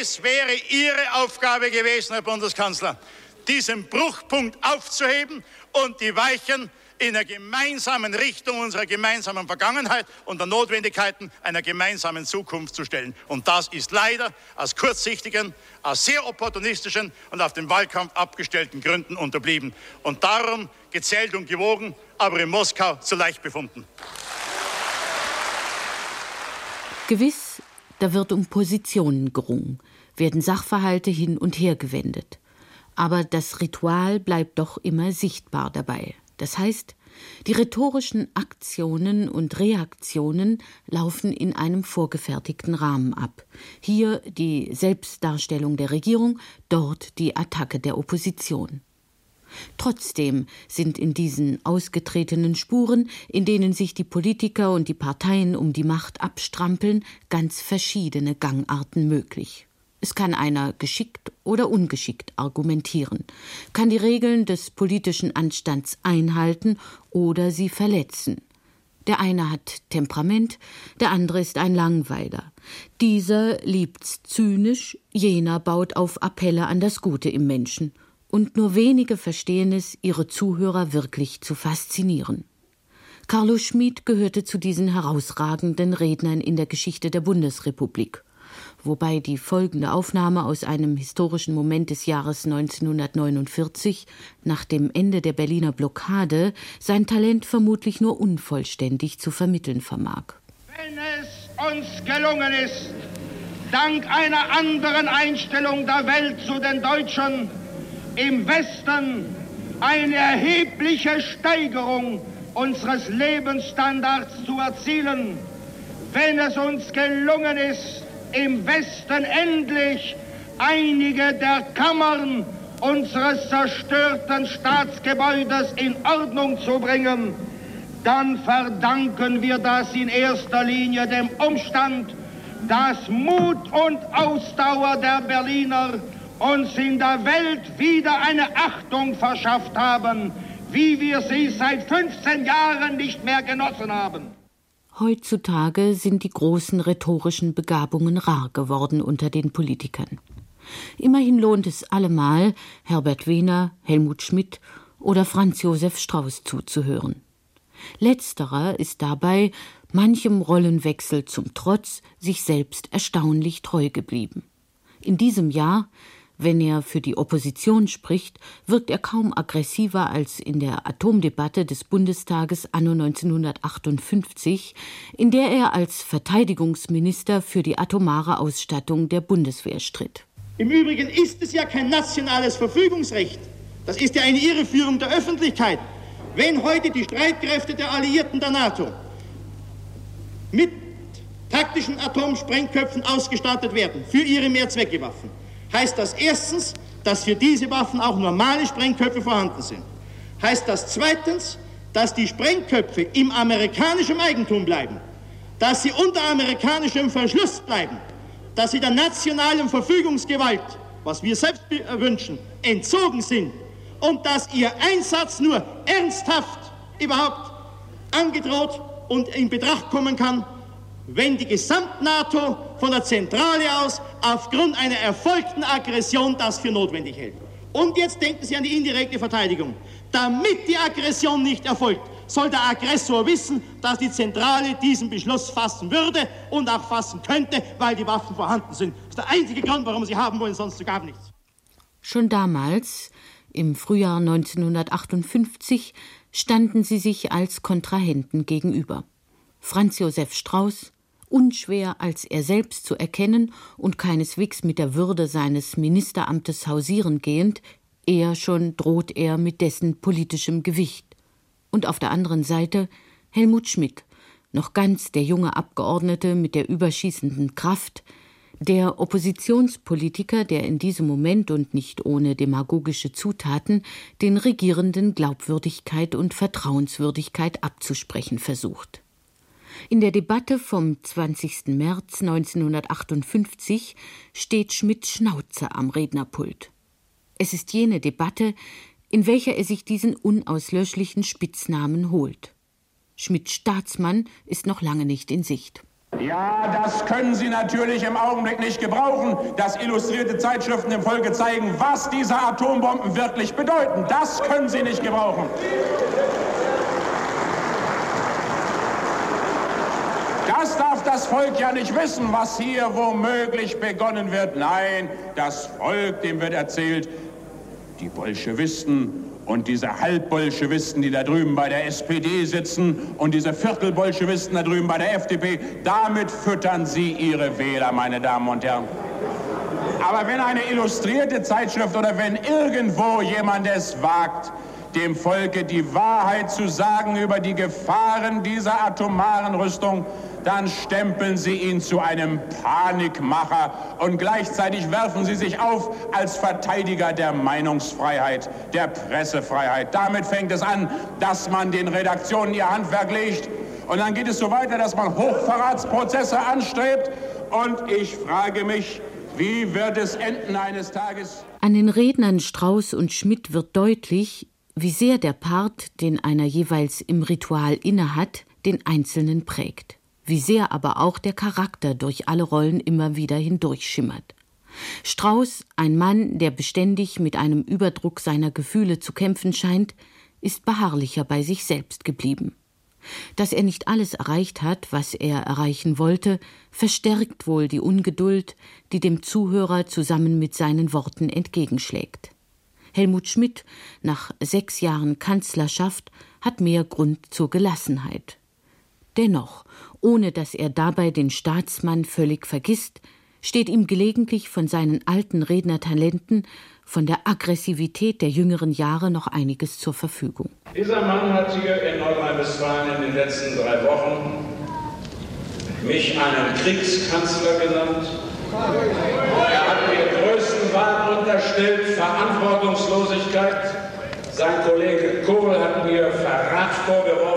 Es wäre Ihre Aufgabe gewesen, Herr Bundeskanzler, diesen Bruchpunkt aufzuheben und die Weichen in der gemeinsamen Richtung unserer gemeinsamen Vergangenheit und der Notwendigkeiten einer gemeinsamen Zukunft zu stellen. Und das ist leider aus kurzsichtigen, aus sehr opportunistischen und auf den Wahlkampf abgestellten Gründen unterblieben. Und darum gezählt und gewogen, aber in Moskau zu leicht befunden. Gewiss, da wird um Positionen gerungen, werden Sachverhalte hin und her gewendet. Aber das Ritual bleibt doch immer sichtbar dabei. Das heißt, die rhetorischen Aktionen und Reaktionen laufen in einem vorgefertigten Rahmen ab. Hier die Selbstdarstellung der Regierung, dort die Attacke der Opposition. Trotzdem sind in diesen ausgetretenen Spuren, in denen sich die Politiker und die Parteien um die Macht abstrampeln, ganz verschiedene Gangarten möglich. Es kann einer geschickt oder ungeschickt argumentieren, kann die Regeln des politischen Anstands einhalten oder sie verletzen. Der eine hat Temperament, der andere ist ein Langweiler. Dieser liebt's zynisch, jener baut auf Appelle an das Gute im Menschen. Und nur wenige verstehen es, ihre Zuhörer wirklich zu faszinieren. Carlo Schmid gehörte zu diesen herausragenden Rednern in der Geschichte der Bundesrepublik wobei die folgende Aufnahme aus einem historischen Moment des Jahres 1949 nach dem Ende der Berliner Blockade sein Talent vermutlich nur unvollständig zu vermitteln vermag. Wenn es uns gelungen ist, dank einer anderen Einstellung der Welt zu den Deutschen im Westen eine erhebliche Steigerung unseres Lebensstandards zu erzielen, wenn es uns gelungen ist, im Westen endlich einige der Kammern unseres zerstörten Staatsgebäudes in Ordnung zu bringen, dann verdanken wir das in erster Linie dem Umstand, dass Mut und Ausdauer der Berliner uns in der Welt wieder eine Achtung verschafft haben, wie wir sie seit 15 Jahren nicht mehr genossen haben. Heutzutage sind die großen rhetorischen Begabungen rar geworden unter den Politikern. Immerhin lohnt es allemal, Herbert Wehner, Helmut Schmidt oder Franz Josef Strauß zuzuhören. Letzterer ist dabei, manchem Rollenwechsel zum Trotz, sich selbst erstaunlich treu geblieben. In diesem Jahr Wenn er für die Opposition spricht, wirkt er kaum aggressiver als in der Atomdebatte des Bundestages anno 1958, in der er als Verteidigungsminister für die atomare Ausstattung der Bundeswehr stritt. Im Übrigen ist es ja kein nationales Verfügungsrecht. Das ist ja eine Irreführung der Öffentlichkeit. Wenn heute die Streitkräfte der Alliierten der NATO mit taktischen Atomsprengköpfen ausgestattet werden für ihre Mehrzweckewaffen, heißt das erstens, dass für diese Waffen auch normale Sprengköpfe vorhanden sind. Heißt das zweitens, dass die Sprengköpfe im amerikanischen Eigentum bleiben, dass sie unter amerikanischem Verschluss bleiben, dass sie der nationalen Verfügungsgewalt, was wir selbst wünschen, entzogen sind und dass ihr Einsatz nur ernsthaft überhaupt angedroht und in Betracht kommen kann, wenn die Gesamt-NATO von der Zentrale aus aufgrund einer erfolgten Aggression das für notwendig hält. Und jetzt denken Sie an die indirekte Verteidigung. Damit die Aggression nicht erfolgt, soll der Aggressor wissen, dass die Zentrale diesen Beschluss fassen würde und auch fassen könnte, weil die Waffen vorhanden sind. Das ist der einzige Grund, warum Sie haben wollen, sonst gar nichts. Schon damals, im Frühjahr 1958, standen sie sich als Kontrahenten gegenüber. Franz Josef Strauß, unschwer als er selbst zu erkennen und keineswegs mit der Würde seines Ministeramtes hausieren gehend, eher schon droht er mit dessen politischem Gewicht. Und auf der anderen Seite Helmut Schmidt, noch ganz der junge Abgeordnete mit der überschießenden Kraft, der Oppositionspolitiker, der in diesem Moment und nicht ohne demagogische Zutaten den Regierenden Glaubwürdigkeit und Vertrauenswürdigkeit abzusprechen versucht. In der Debatte vom 20. März 1958 steht Schmidt Schnauze am Rednerpult. Es ist jene Debatte, in welcher er sich diesen unauslöschlichen Spitznamen holt. Schmidt Staatsmann ist noch lange nicht in Sicht. Ja, das können Sie natürlich im Augenblick nicht gebrauchen, dass illustrierte Zeitschriften dem Volke zeigen, was diese Atombomben wirklich bedeuten. Das können Sie nicht gebrauchen. Das darf das Volk ja nicht wissen, was hier womöglich begonnen wird. Nein, das Volk, dem wird erzählt, die Bolschewisten und diese Halbbolschewisten, die da drüben bei der SPD sitzen und diese Viertelbolschewisten da drüben bei der FDP, damit füttern sie ihre Wähler, meine Damen und Herren. Aber wenn eine illustrierte Zeitschrift oder wenn irgendwo jemand es wagt, dem Volke die Wahrheit zu sagen über die Gefahren dieser atomaren Rüstung, dann stempeln Sie ihn zu einem Panikmacher und gleichzeitig werfen Sie sich auf als Verteidiger der Meinungsfreiheit, der Pressefreiheit. Damit fängt es an, dass man den Redaktionen ihr Handwerk legt und dann geht es so weiter, dass man Hochverratsprozesse anstrebt und ich frage mich, wie wird es enden eines Tages? An den Rednern Strauß und Schmidt wird deutlich, wie sehr der Part, den einer jeweils im Ritual innehat, den Einzelnen prägt wie sehr aber auch der Charakter durch alle Rollen immer wieder hindurchschimmert. Strauß, ein Mann, der beständig mit einem Überdruck seiner Gefühle zu kämpfen scheint, ist beharrlicher bei sich selbst geblieben. Dass er nicht alles erreicht hat, was er erreichen wollte, verstärkt wohl die Ungeduld, die dem Zuhörer zusammen mit seinen Worten entgegenschlägt. Helmut Schmidt, nach sechs Jahren Kanzlerschaft, hat mehr Grund zur Gelassenheit. Dennoch, ohne dass er dabei den Staatsmann völlig vergisst, steht ihm gelegentlich von seinen alten Rednertalenten, von der Aggressivität der jüngeren Jahre noch einiges zur Verfügung. Dieser Mann hat hier in Nordrhein-Westfalen in den letzten drei Wochen mich einen Kriegskanzler genannt. Er hat mir größten Wahn unterstellt, Verantwortungslosigkeit. Sein Kollege Kohl hat mir Verrat vorgeworfen.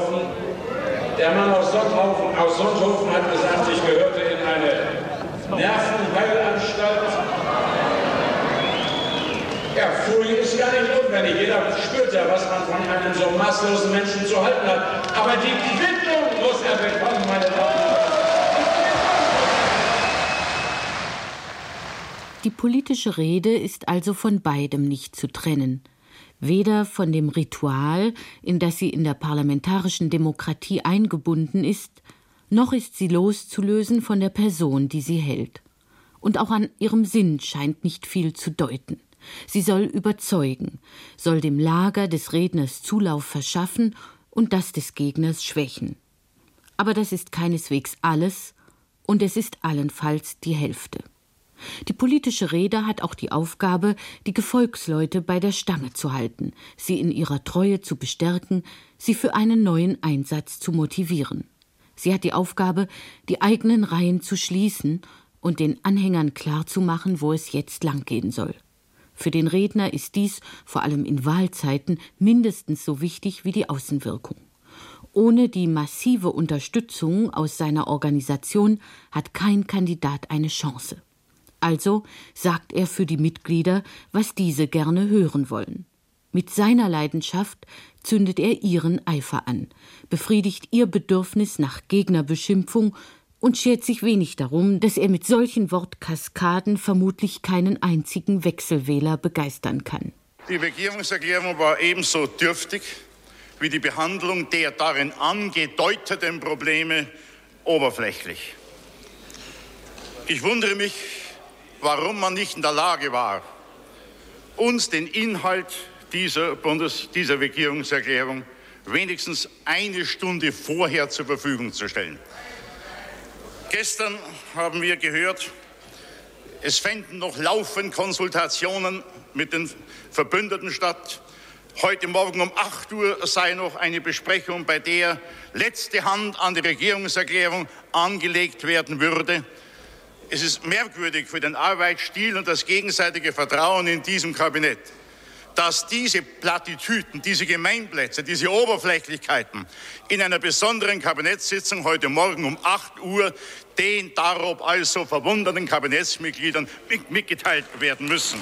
Der Mann aus Sonthofen, aus Sonthofen hat gesagt, ich gehörte in eine Nervenheilanstalt. Ja, Folie ist gar nicht notwendig. Jeder spürt ja, was man von einem so maßlosen Menschen zu halten hat. Aber die Quittung muss er bekommen, meine Damen und Herren. Die politische Rede ist also von beidem nicht zu trennen weder von dem Ritual, in das sie in der parlamentarischen Demokratie eingebunden ist, noch ist sie loszulösen von der Person, die sie hält. Und auch an ihrem Sinn scheint nicht viel zu deuten. Sie soll überzeugen, soll dem Lager des Redners Zulauf verschaffen und das des Gegners schwächen. Aber das ist keineswegs alles, und es ist allenfalls die Hälfte. Die politische Rede hat auch die Aufgabe, die Gefolgsleute bei der Stange zu halten, sie in ihrer Treue zu bestärken, sie für einen neuen Einsatz zu motivieren. Sie hat die Aufgabe, die eigenen Reihen zu schließen und den Anhängern klarzumachen, wo es jetzt langgehen soll. Für den Redner ist dies, vor allem in Wahlzeiten, mindestens so wichtig wie die Außenwirkung. Ohne die massive Unterstützung aus seiner Organisation hat kein Kandidat eine Chance. Also sagt er für die Mitglieder, was diese gerne hören wollen. Mit seiner Leidenschaft zündet er ihren Eifer an, befriedigt ihr Bedürfnis nach Gegnerbeschimpfung und schert sich wenig darum, dass er mit solchen Wortkaskaden vermutlich keinen einzigen Wechselwähler begeistern kann. Die Regierungserklärung war ebenso dürftig wie die Behandlung der darin angedeuteten Probleme oberflächlich. Ich wundere mich, warum man nicht in der Lage war, uns den Inhalt dieser, Bundes-, dieser Regierungserklärung wenigstens eine Stunde vorher zur Verfügung zu stellen. Gestern haben wir gehört, es fänden noch laufend Konsultationen mit den Verbündeten statt. Heute Morgen um 8 Uhr sei noch eine Besprechung, bei der letzte Hand an die Regierungserklärung angelegt werden würde. Es ist merkwürdig für den Arbeitsstil und das gegenseitige Vertrauen in diesem Kabinett, dass diese Plattitüden, diese Gemeinplätze, diese Oberflächlichkeiten in einer besonderen Kabinettssitzung heute Morgen um 8 Uhr den darob also verwunderten Kabinettsmitgliedern mitgeteilt werden müssen.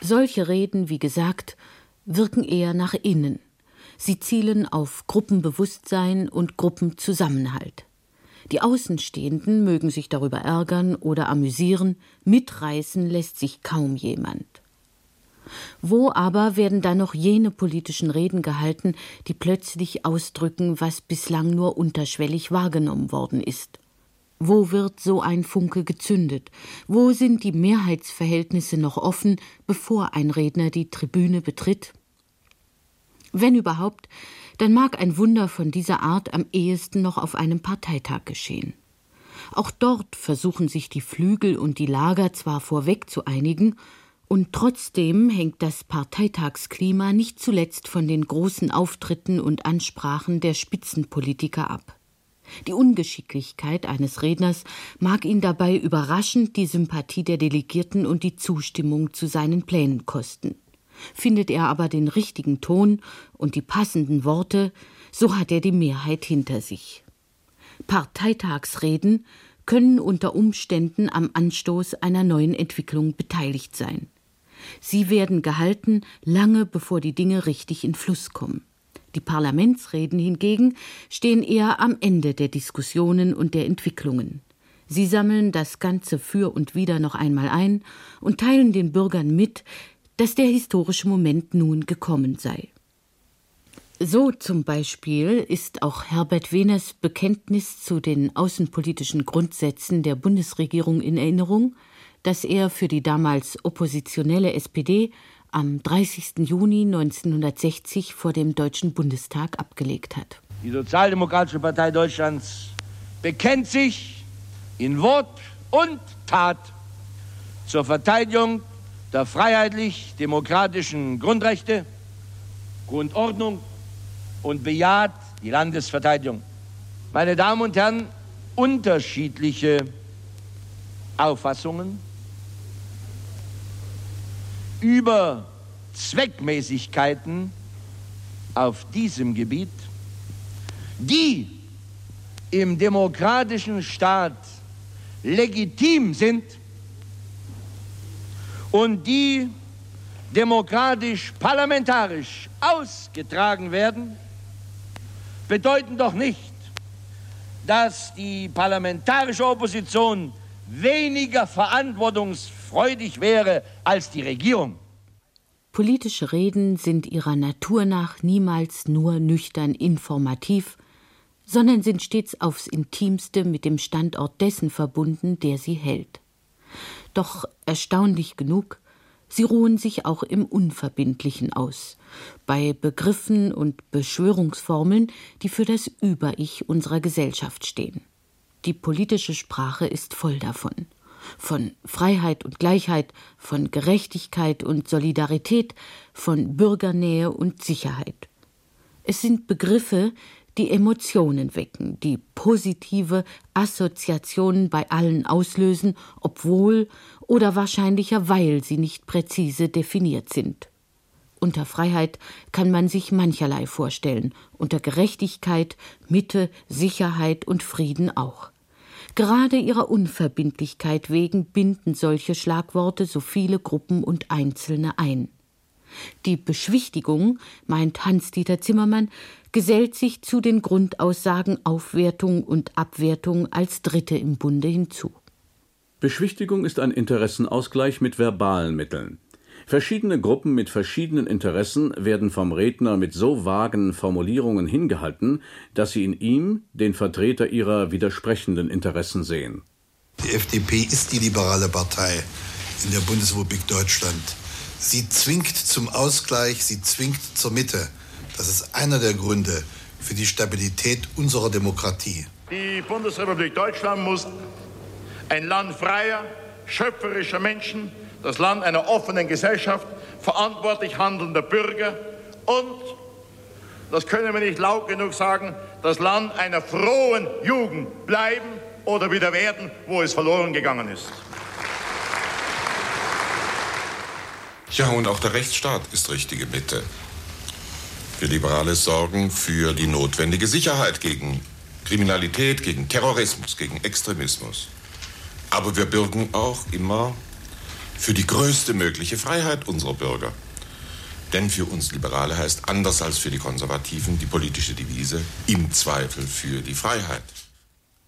Solche Reden, wie gesagt, wirken eher nach innen. Sie zielen auf Gruppenbewusstsein und Gruppenzusammenhalt. Die Außenstehenden mögen sich darüber ärgern oder amüsieren, mitreißen lässt sich kaum jemand. Wo aber werden dann noch jene politischen Reden gehalten, die plötzlich ausdrücken, was bislang nur unterschwellig wahrgenommen worden ist? Wo wird so ein Funke gezündet? Wo sind die Mehrheitsverhältnisse noch offen, bevor ein Redner die Tribüne betritt? Wenn überhaupt, dann mag ein Wunder von dieser Art am ehesten noch auf einem Parteitag geschehen. Auch dort versuchen sich die Flügel und die Lager zwar vorweg zu einigen, und trotzdem hängt das Parteitagsklima nicht zuletzt von den großen Auftritten und Ansprachen der Spitzenpolitiker ab. Die Ungeschicklichkeit eines Redners mag ihn dabei überraschend die Sympathie der Delegierten und die Zustimmung zu seinen Plänen kosten. Findet er aber den richtigen Ton und die passenden Worte, so hat er die Mehrheit hinter sich. Parteitagsreden können unter Umständen am Anstoß einer neuen Entwicklung beteiligt sein. Sie werden gehalten, lange bevor die Dinge richtig in Fluss kommen. Die Parlamentsreden hingegen stehen eher am Ende der Diskussionen und der Entwicklungen. Sie sammeln das Ganze für und wieder noch einmal ein und teilen den Bürgern mit, dass der historische Moment nun gekommen sei. So zum Beispiel ist auch Herbert Wehners Bekenntnis zu den außenpolitischen Grundsätzen der Bundesregierung in Erinnerung, das er für die damals oppositionelle SPD am 30. Juni 1960 vor dem Deutschen Bundestag abgelegt hat. Die Sozialdemokratische Partei Deutschlands bekennt sich in Wort und Tat zur Verteidigung der freiheitlich-demokratischen Grundrechte, Grundordnung und bejaht die Landesverteidigung. Meine Damen und Herren, unterschiedliche Auffassungen über Zweckmäßigkeiten auf diesem Gebiet, die im demokratischen Staat legitim sind und die demokratisch-parlamentarisch ausgetragen werden, bedeuten doch nicht, dass die parlamentarische Opposition weniger verantwortungsfreudig wäre als die Regierung. Politische Reden sind ihrer Natur nach niemals nur nüchtern informativ, sondern sind stets aufs intimste mit dem Standort dessen verbunden, der sie hält. Doch erstaunlich genug, sie ruhen sich auch im Unverbindlichen aus, bei Begriffen und Beschwörungsformeln, die für das Über-Ich unserer Gesellschaft stehen. Die politische Sprache ist voll davon. Von Freiheit und Gleichheit, von Gerechtigkeit und Solidarität, von Bürgernähe und Sicherheit. Es sind Begriffe, die Emotionen wecken, die positive Assoziationen bei allen auslösen, obwohl oder wahrscheinlicher weil sie nicht präzise definiert sind. Unter Freiheit kann man sich mancherlei vorstellen, unter Gerechtigkeit, Mitte, Sicherheit und Frieden auch. Gerade ihrer Unverbindlichkeit wegen binden solche Schlagworte so viele Gruppen und Einzelne ein. Die Beschwichtigung, meint Hans-Dieter Zimmermann, gesellt sich zu den Grundaussagen Aufwertung und Abwertung als Dritte im Bunde hinzu. Beschwichtigung ist ein Interessenausgleich mit verbalen Mitteln. Verschiedene Gruppen mit verschiedenen Interessen werden vom Redner mit so vagen Formulierungen hingehalten, dass sie in ihm den Vertreter ihrer widersprechenden Interessen sehen. Die FDP ist die liberale Partei in der Bundesrepublik Deutschland. Sie zwingt zum Ausgleich, sie zwingt zur Mitte. Das ist einer der Gründe für die Stabilität unserer Demokratie. Die Bundesrepublik Deutschland muss ein Land freier, schöpferischer Menschen, das Land einer offenen Gesellschaft, verantwortlich handelnder Bürger und, das können wir nicht laut genug sagen, das Land einer frohen Jugend bleiben oder wieder werden, wo es verloren gegangen ist. Ja, und auch der Rechtsstaat ist richtige Mitte. Wir Liberale sorgen für die notwendige Sicherheit gegen Kriminalität, gegen Terrorismus, gegen Extremismus. Aber wir bürgen auch immer für die größte mögliche Freiheit unserer Bürger. Denn für uns Liberale heißt anders als für die Konservativen die politische Devise im Zweifel für die Freiheit.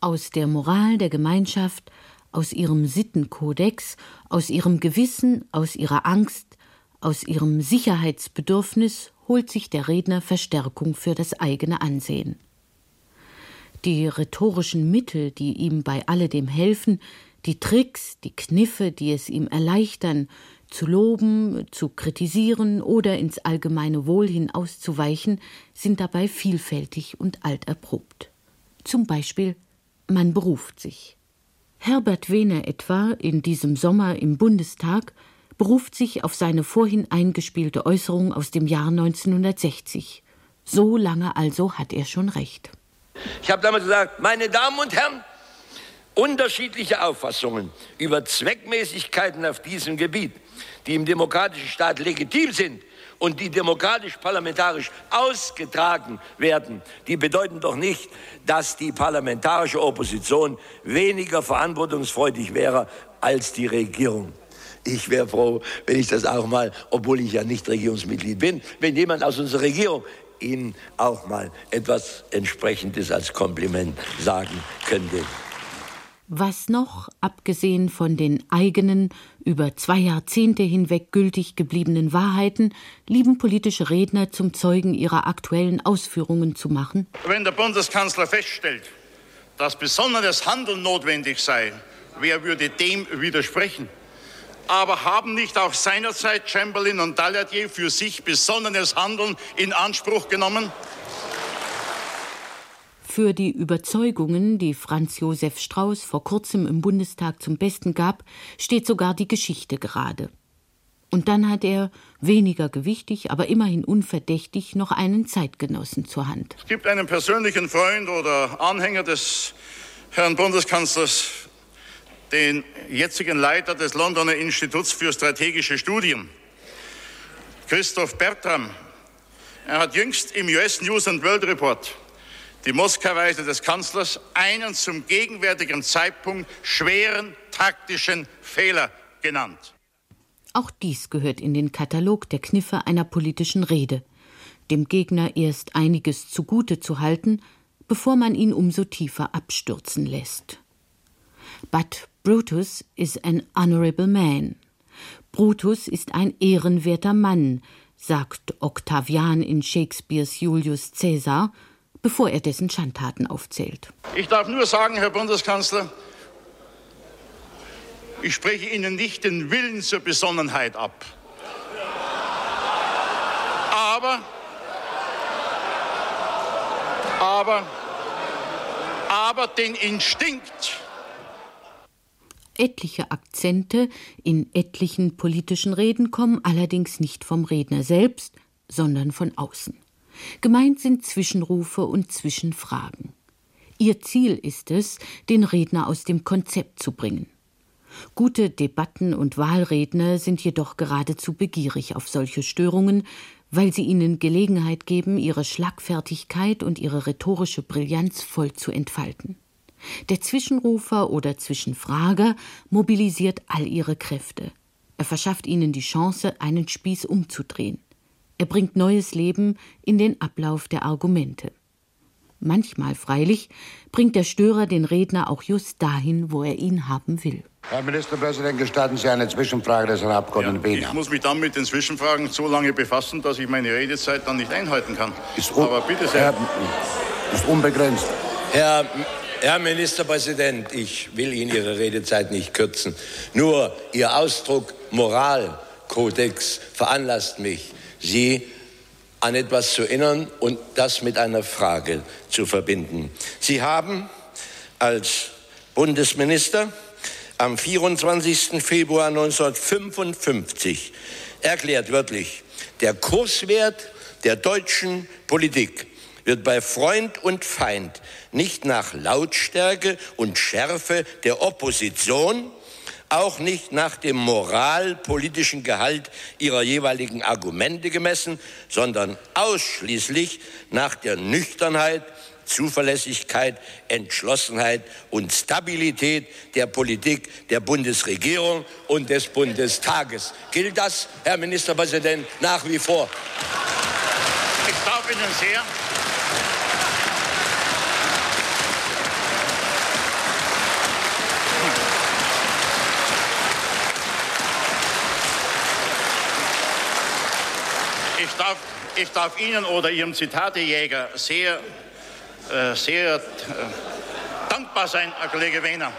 Aus der Moral der Gemeinschaft, aus ihrem Sittenkodex, aus ihrem Gewissen, aus ihrer Angst, aus ihrem Sicherheitsbedürfnis holt sich der Redner Verstärkung für das eigene Ansehen. Die rhetorischen Mittel, die ihm bei alledem helfen, die Tricks, die Kniffe, die es ihm erleichtern, zu loben, zu kritisieren oder ins allgemeine Wohl hin auszuweichen, sind dabei vielfältig und alterprobt. Zum Beispiel, man beruft sich. Herbert Wehner etwa in diesem Sommer im Bundestag beruft sich auf seine vorhin eingespielte Äußerung aus dem Jahr 1960. So lange also hat er schon recht. Ich habe damals gesagt, meine Damen und Herren, unterschiedliche Auffassungen über Zweckmäßigkeiten auf diesem Gebiet, die im demokratischen Staat legitim sind und die demokratisch-parlamentarisch ausgetragen werden, die bedeuten doch nicht, dass die parlamentarische Opposition weniger verantwortungsfreudig wäre als die Regierung. Ich wäre froh, wenn ich das auch mal, obwohl ich ja nicht Regierungsmitglied bin, wenn jemand aus unserer Regierung Ihnen auch mal etwas Entsprechendes als Kompliment sagen könnte. Was noch, abgesehen von den eigenen, über zwei Jahrzehnte hinweg gültig gebliebenen Wahrheiten, lieben politische Redner zum Zeugen ihrer aktuellen Ausführungen zu machen? Wenn der Bundeskanzler feststellt, dass besonderes Handeln notwendig sei, wer würde dem widersprechen? aber haben nicht auch seinerzeit Chamberlain und Daladier für sich besonnenes Handeln in Anspruch genommen? Für die Überzeugungen, die Franz Josef Strauß vor kurzem im Bundestag zum Besten gab, steht sogar die Geschichte gerade. Und dann hat er, weniger gewichtig, aber immerhin unverdächtig, noch einen Zeitgenossen zur Hand. Es gibt einen persönlichen Freund oder Anhänger des Herrn Bundeskanzlers, den jetzigen Leiter des Londoner Instituts für strategische Studien, Christoph Bertram. Er hat jüngst im US News and World Report die Moskauweise des Kanzlers einen zum gegenwärtigen Zeitpunkt schweren taktischen Fehler genannt. Auch dies gehört in den Katalog der Kniffe einer politischen Rede, dem Gegner erst einiges zugute zu halten, bevor man ihn umso tiefer abstürzen lässt. But Brutus is an honorable man. Brutus ist ein ehrenwerter Mann, sagt Octavian in Shakespeares Julius Caesar, bevor er dessen Schandtaten aufzählt. Ich darf nur sagen, Herr Bundeskanzler, ich spreche Ihnen nicht den Willen zur Besonnenheit ab. Aber, aber, aber den Instinkt. Etliche Akzente in etlichen politischen Reden kommen allerdings nicht vom Redner selbst, sondern von außen. Gemeint sind Zwischenrufe und Zwischenfragen. Ihr Ziel ist es, den Redner aus dem Konzept zu bringen. Gute Debatten und Wahlredner sind jedoch geradezu begierig auf solche Störungen, weil sie ihnen Gelegenheit geben, ihre Schlagfertigkeit und ihre rhetorische Brillanz voll zu entfalten. Der Zwischenrufer oder Zwischenfrager mobilisiert all ihre Kräfte. Er verschafft ihnen die Chance, einen Spieß umzudrehen. Er bringt neues Leben in den Ablauf der Argumente. Manchmal freilich bringt der Störer den Redner auch just dahin, wo er ihn haben will. Herr Ministerpräsident, gestatten Sie eine Zwischenfrage des Herrn Abgeordneten ja, Ich muss mich dann mit den Zwischenfragen so lange befassen, dass ich meine Redezeit dann nicht einhalten kann. Ist Aber bitte sehr. Herr, ist unbegrenzt. Herr, Herr Ministerpräsident, ich will Ihnen Ihre Redezeit nicht kürzen. Nur Ihr Ausdruck Moralkodex veranlasst mich, Sie an etwas zu erinnern und das mit einer Frage zu verbinden. Sie haben als Bundesminister am 24. Februar 1955 erklärt wörtlich, der Kurswert der deutschen Politik wird bei Freund und Feind nicht nach Lautstärke und Schärfe der Opposition, auch nicht nach dem moralpolitischen Gehalt ihrer jeweiligen Argumente gemessen, sondern ausschließlich nach der Nüchternheit, Zuverlässigkeit, Entschlossenheit und Stabilität der Politik der Bundesregierung und des Bundestages. Gilt das, Herr Ministerpräsident, nach wie vor? Ich darf Ihnen sehr darf, ich darf Ihnen oder Ihrem Zitatejäger sehr, äh, sehr äh, dankbar sein, Herr Kollege Wehner.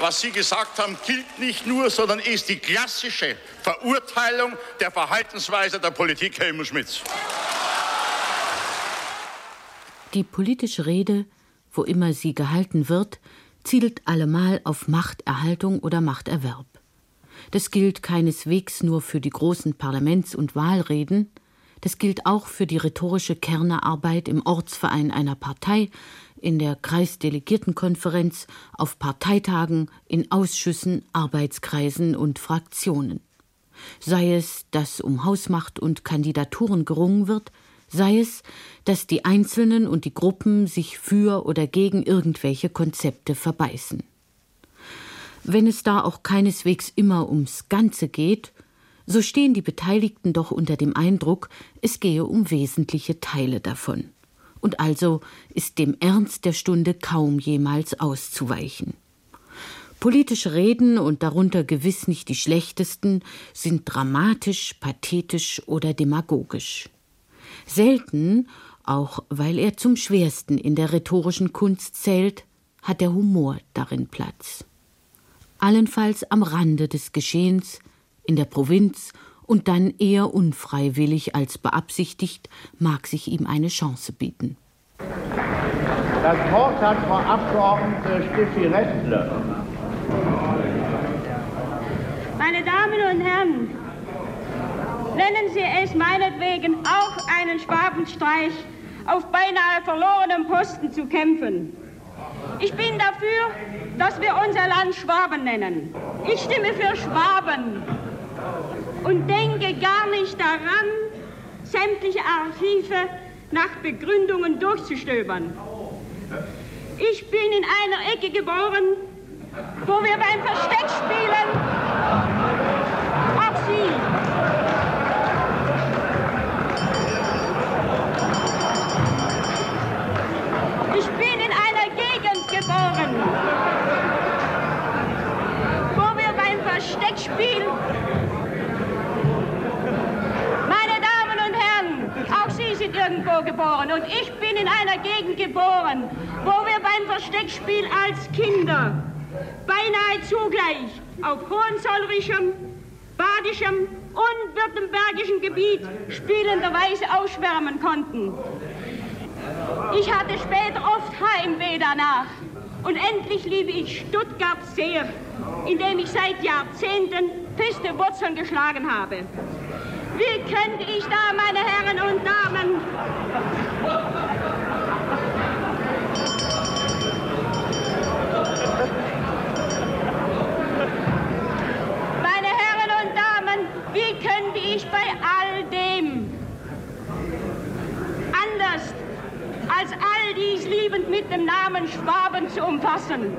Was Sie gesagt haben, gilt nicht nur, sondern ist die klassische Verurteilung der Verhaltensweise der Politik Helmut Schmidts. Die politische Rede, wo immer sie gehalten wird, zielt allemal auf Machterhaltung oder Machterwerb. Das gilt keineswegs nur für die großen Parlaments- und Wahlreden, das gilt auch für die rhetorische Kernerarbeit im Ortsverein einer Partei, in der Kreisdelegiertenkonferenz, auf Parteitagen, in Ausschüssen, Arbeitskreisen und Fraktionen. Sei es, dass um Hausmacht und Kandidaturen gerungen wird, sei es, dass die Einzelnen und die Gruppen sich für oder gegen irgendwelche Konzepte verbeißen. Wenn es da auch keineswegs immer ums Ganze geht, so stehen die Beteiligten doch unter dem Eindruck, es gehe um wesentliche Teile davon. Und also ist dem Ernst der Stunde kaum jemals auszuweichen. Politische Reden, und darunter gewiss nicht die schlechtesten, sind dramatisch, pathetisch oder demagogisch. Selten, auch weil er zum schwersten in der rhetorischen Kunst zählt, hat der Humor darin Platz allenfalls am Rande des Geschehens, in der Provinz und dann eher unfreiwillig als beabsichtigt, mag sich ihm eine Chance bieten. Das Wort hat Frau Abgeordnete Steffi Restle. Meine Damen und Herren, nennen Sie es meinetwegen auch einen Schwabenstreich, auf beinahe verlorenem Posten zu kämpfen. Ich bin dafür, dass wir unser Land Schwaben nennen. Ich stimme für Schwaben und denke gar nicht daran, sämtliche Archive nach Begründungen durchzustöbern. Ich bin in einer Ecke geboren, wo wir beim Versteck Versteckspiel. Meine Damen und Herren, auch Sie sind irgendwo geboren und ich bin bin in einer Gegend geboren, wo wir beim Versteckspiel als Kinder beinahe zugleich auf hohenzollerischem, badischem und württembergischem Gebiet spielenderweise ausschwärmen konnten. Ich hatte später oft Heimweh danach. Und endlich liebe ich Stuttgart sehr, in dem ich seit Jahrzehnten feste Wurzeln geschlagen habe. Wie könnte ich da, meine Herren und Damen, meine Herren und Damen, wie könnte ich bei all dem anders als all dies liebend mit dem Namen Schwaben zu umfassen?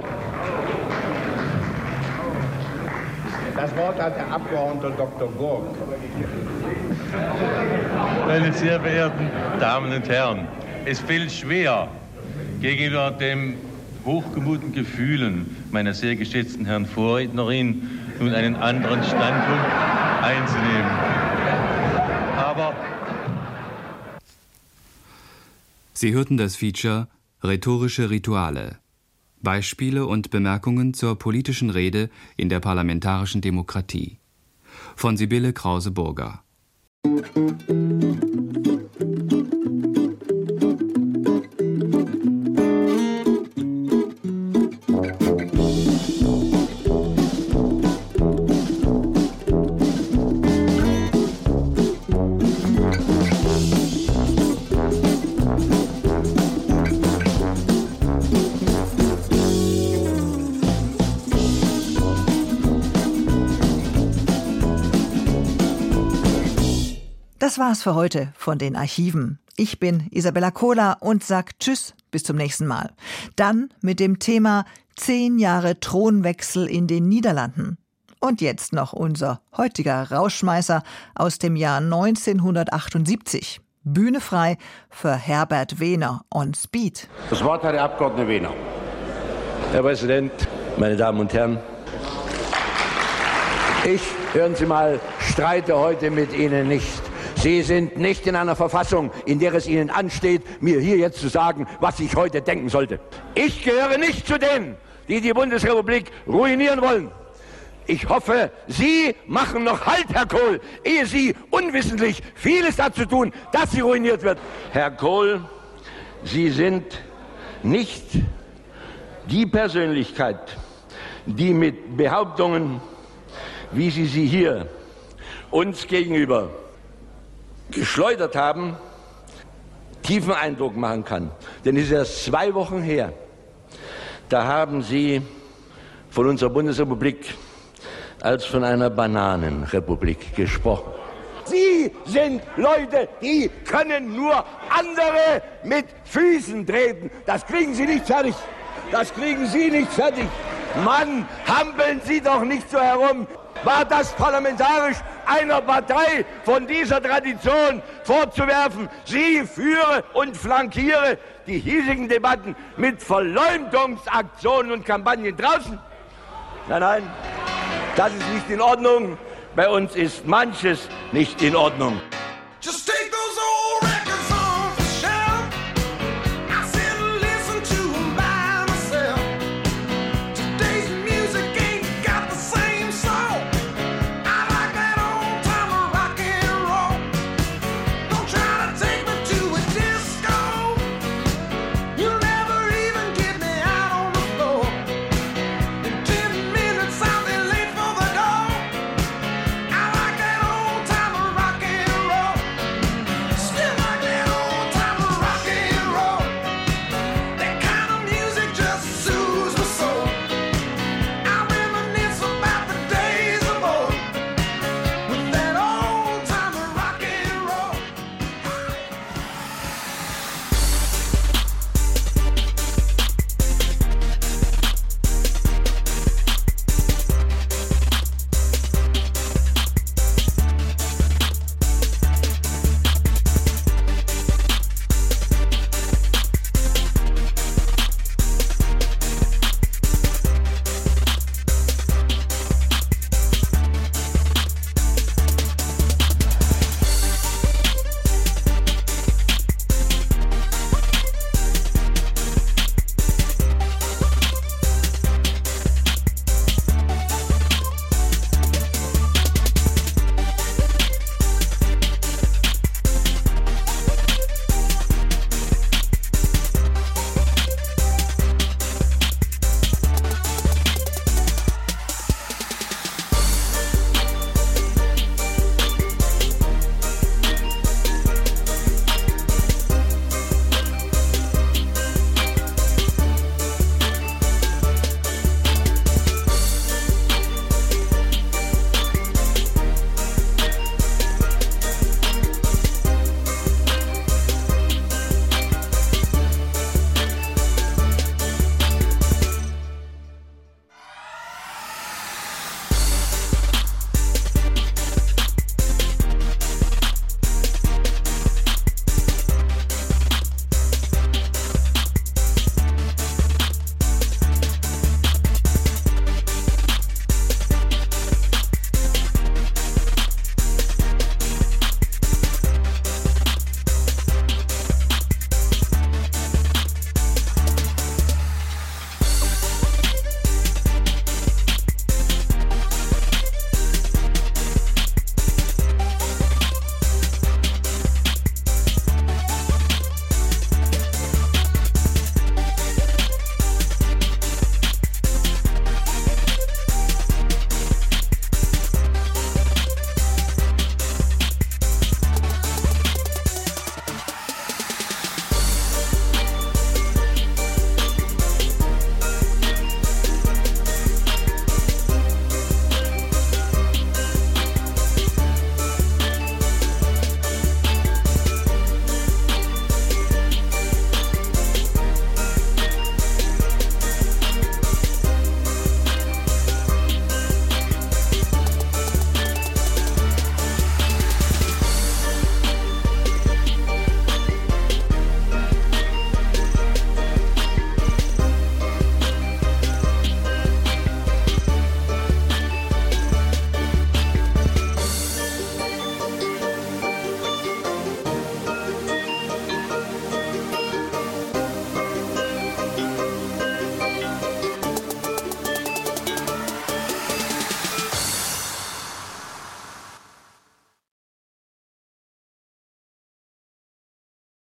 Das Wort hat der Abgeordnete Dr. Gurk. Meine sehr verehrten Damen und Herren, es fällt schwer, gegenüber den hochgemuten Gefühlen meiner sehr geschätzten Herrn Vorrednerin nun einen anderen Standpunkt einzunehmen. Aber Sie hörten das Feature Rhetorische Rituale. Beispiele und Bemerkungen zur politischen Rede in der parlamentarischen Demokratie. Von Sibylle Krause-Burger. Das war's für heute von den Archiven. Ich bin Isabella Kohler und sag Tschüss, bis zum nächsten Mal. Dann mit dem Thema Zehn Jahre Thronwechsel in den Niederlanden. Und jetzt noch unser heutiger Rauschmeißer aus dem Jahr 1978. Bühne frei für Herbert Wehner on Speed. Das Wort hat der Abgeordnete Wehner. Herr Präsident, meine Damen und Herren, ich, hören Sie mal, streite heute mit Ihnen nicht. Sie sind nicht in einer Verfassung, in der es Ihnen ansteht, mir hier jetzt zu sagen, was ich heute denken sollte. Ich gehöre nicht zu denen, die die Bundesrepublik ruinieren wollen. Ich hoffe, Sie machen noch Halt, Herr Kohl, ehe Sie unwissentlich vieles dazu tun, dass sie ruiniert wird. Herr Kohl, Sie sind nicht die Persönlichkeit, die mit Behauptungen, wie Sie sie hier uns gegenüber geschleudert haben, tiefen Eindruck machen kann. Denn es ist erst zwei Wochen her, da haben Sie von unserer Bundesrepublik als von einer Bananenrepublik gesprochen. Sie sind Leute, die können nur andere mit Füßen treten. Das kriegen Sie nicht fertig. Das kriegen Sie nicht fertig. Mann, hampeln Sie doch nicht so herum. War das parlamentarisch einer Partei von dieser Tradition vorzuwerfen, sie führe und flankiere die hiesigen Debatten mit Verleumdungsaktionen und Kampagnen draußen? Nein, nein, das ist nicht in Ordnung. Bei uns ist manches nicht in Ordnung.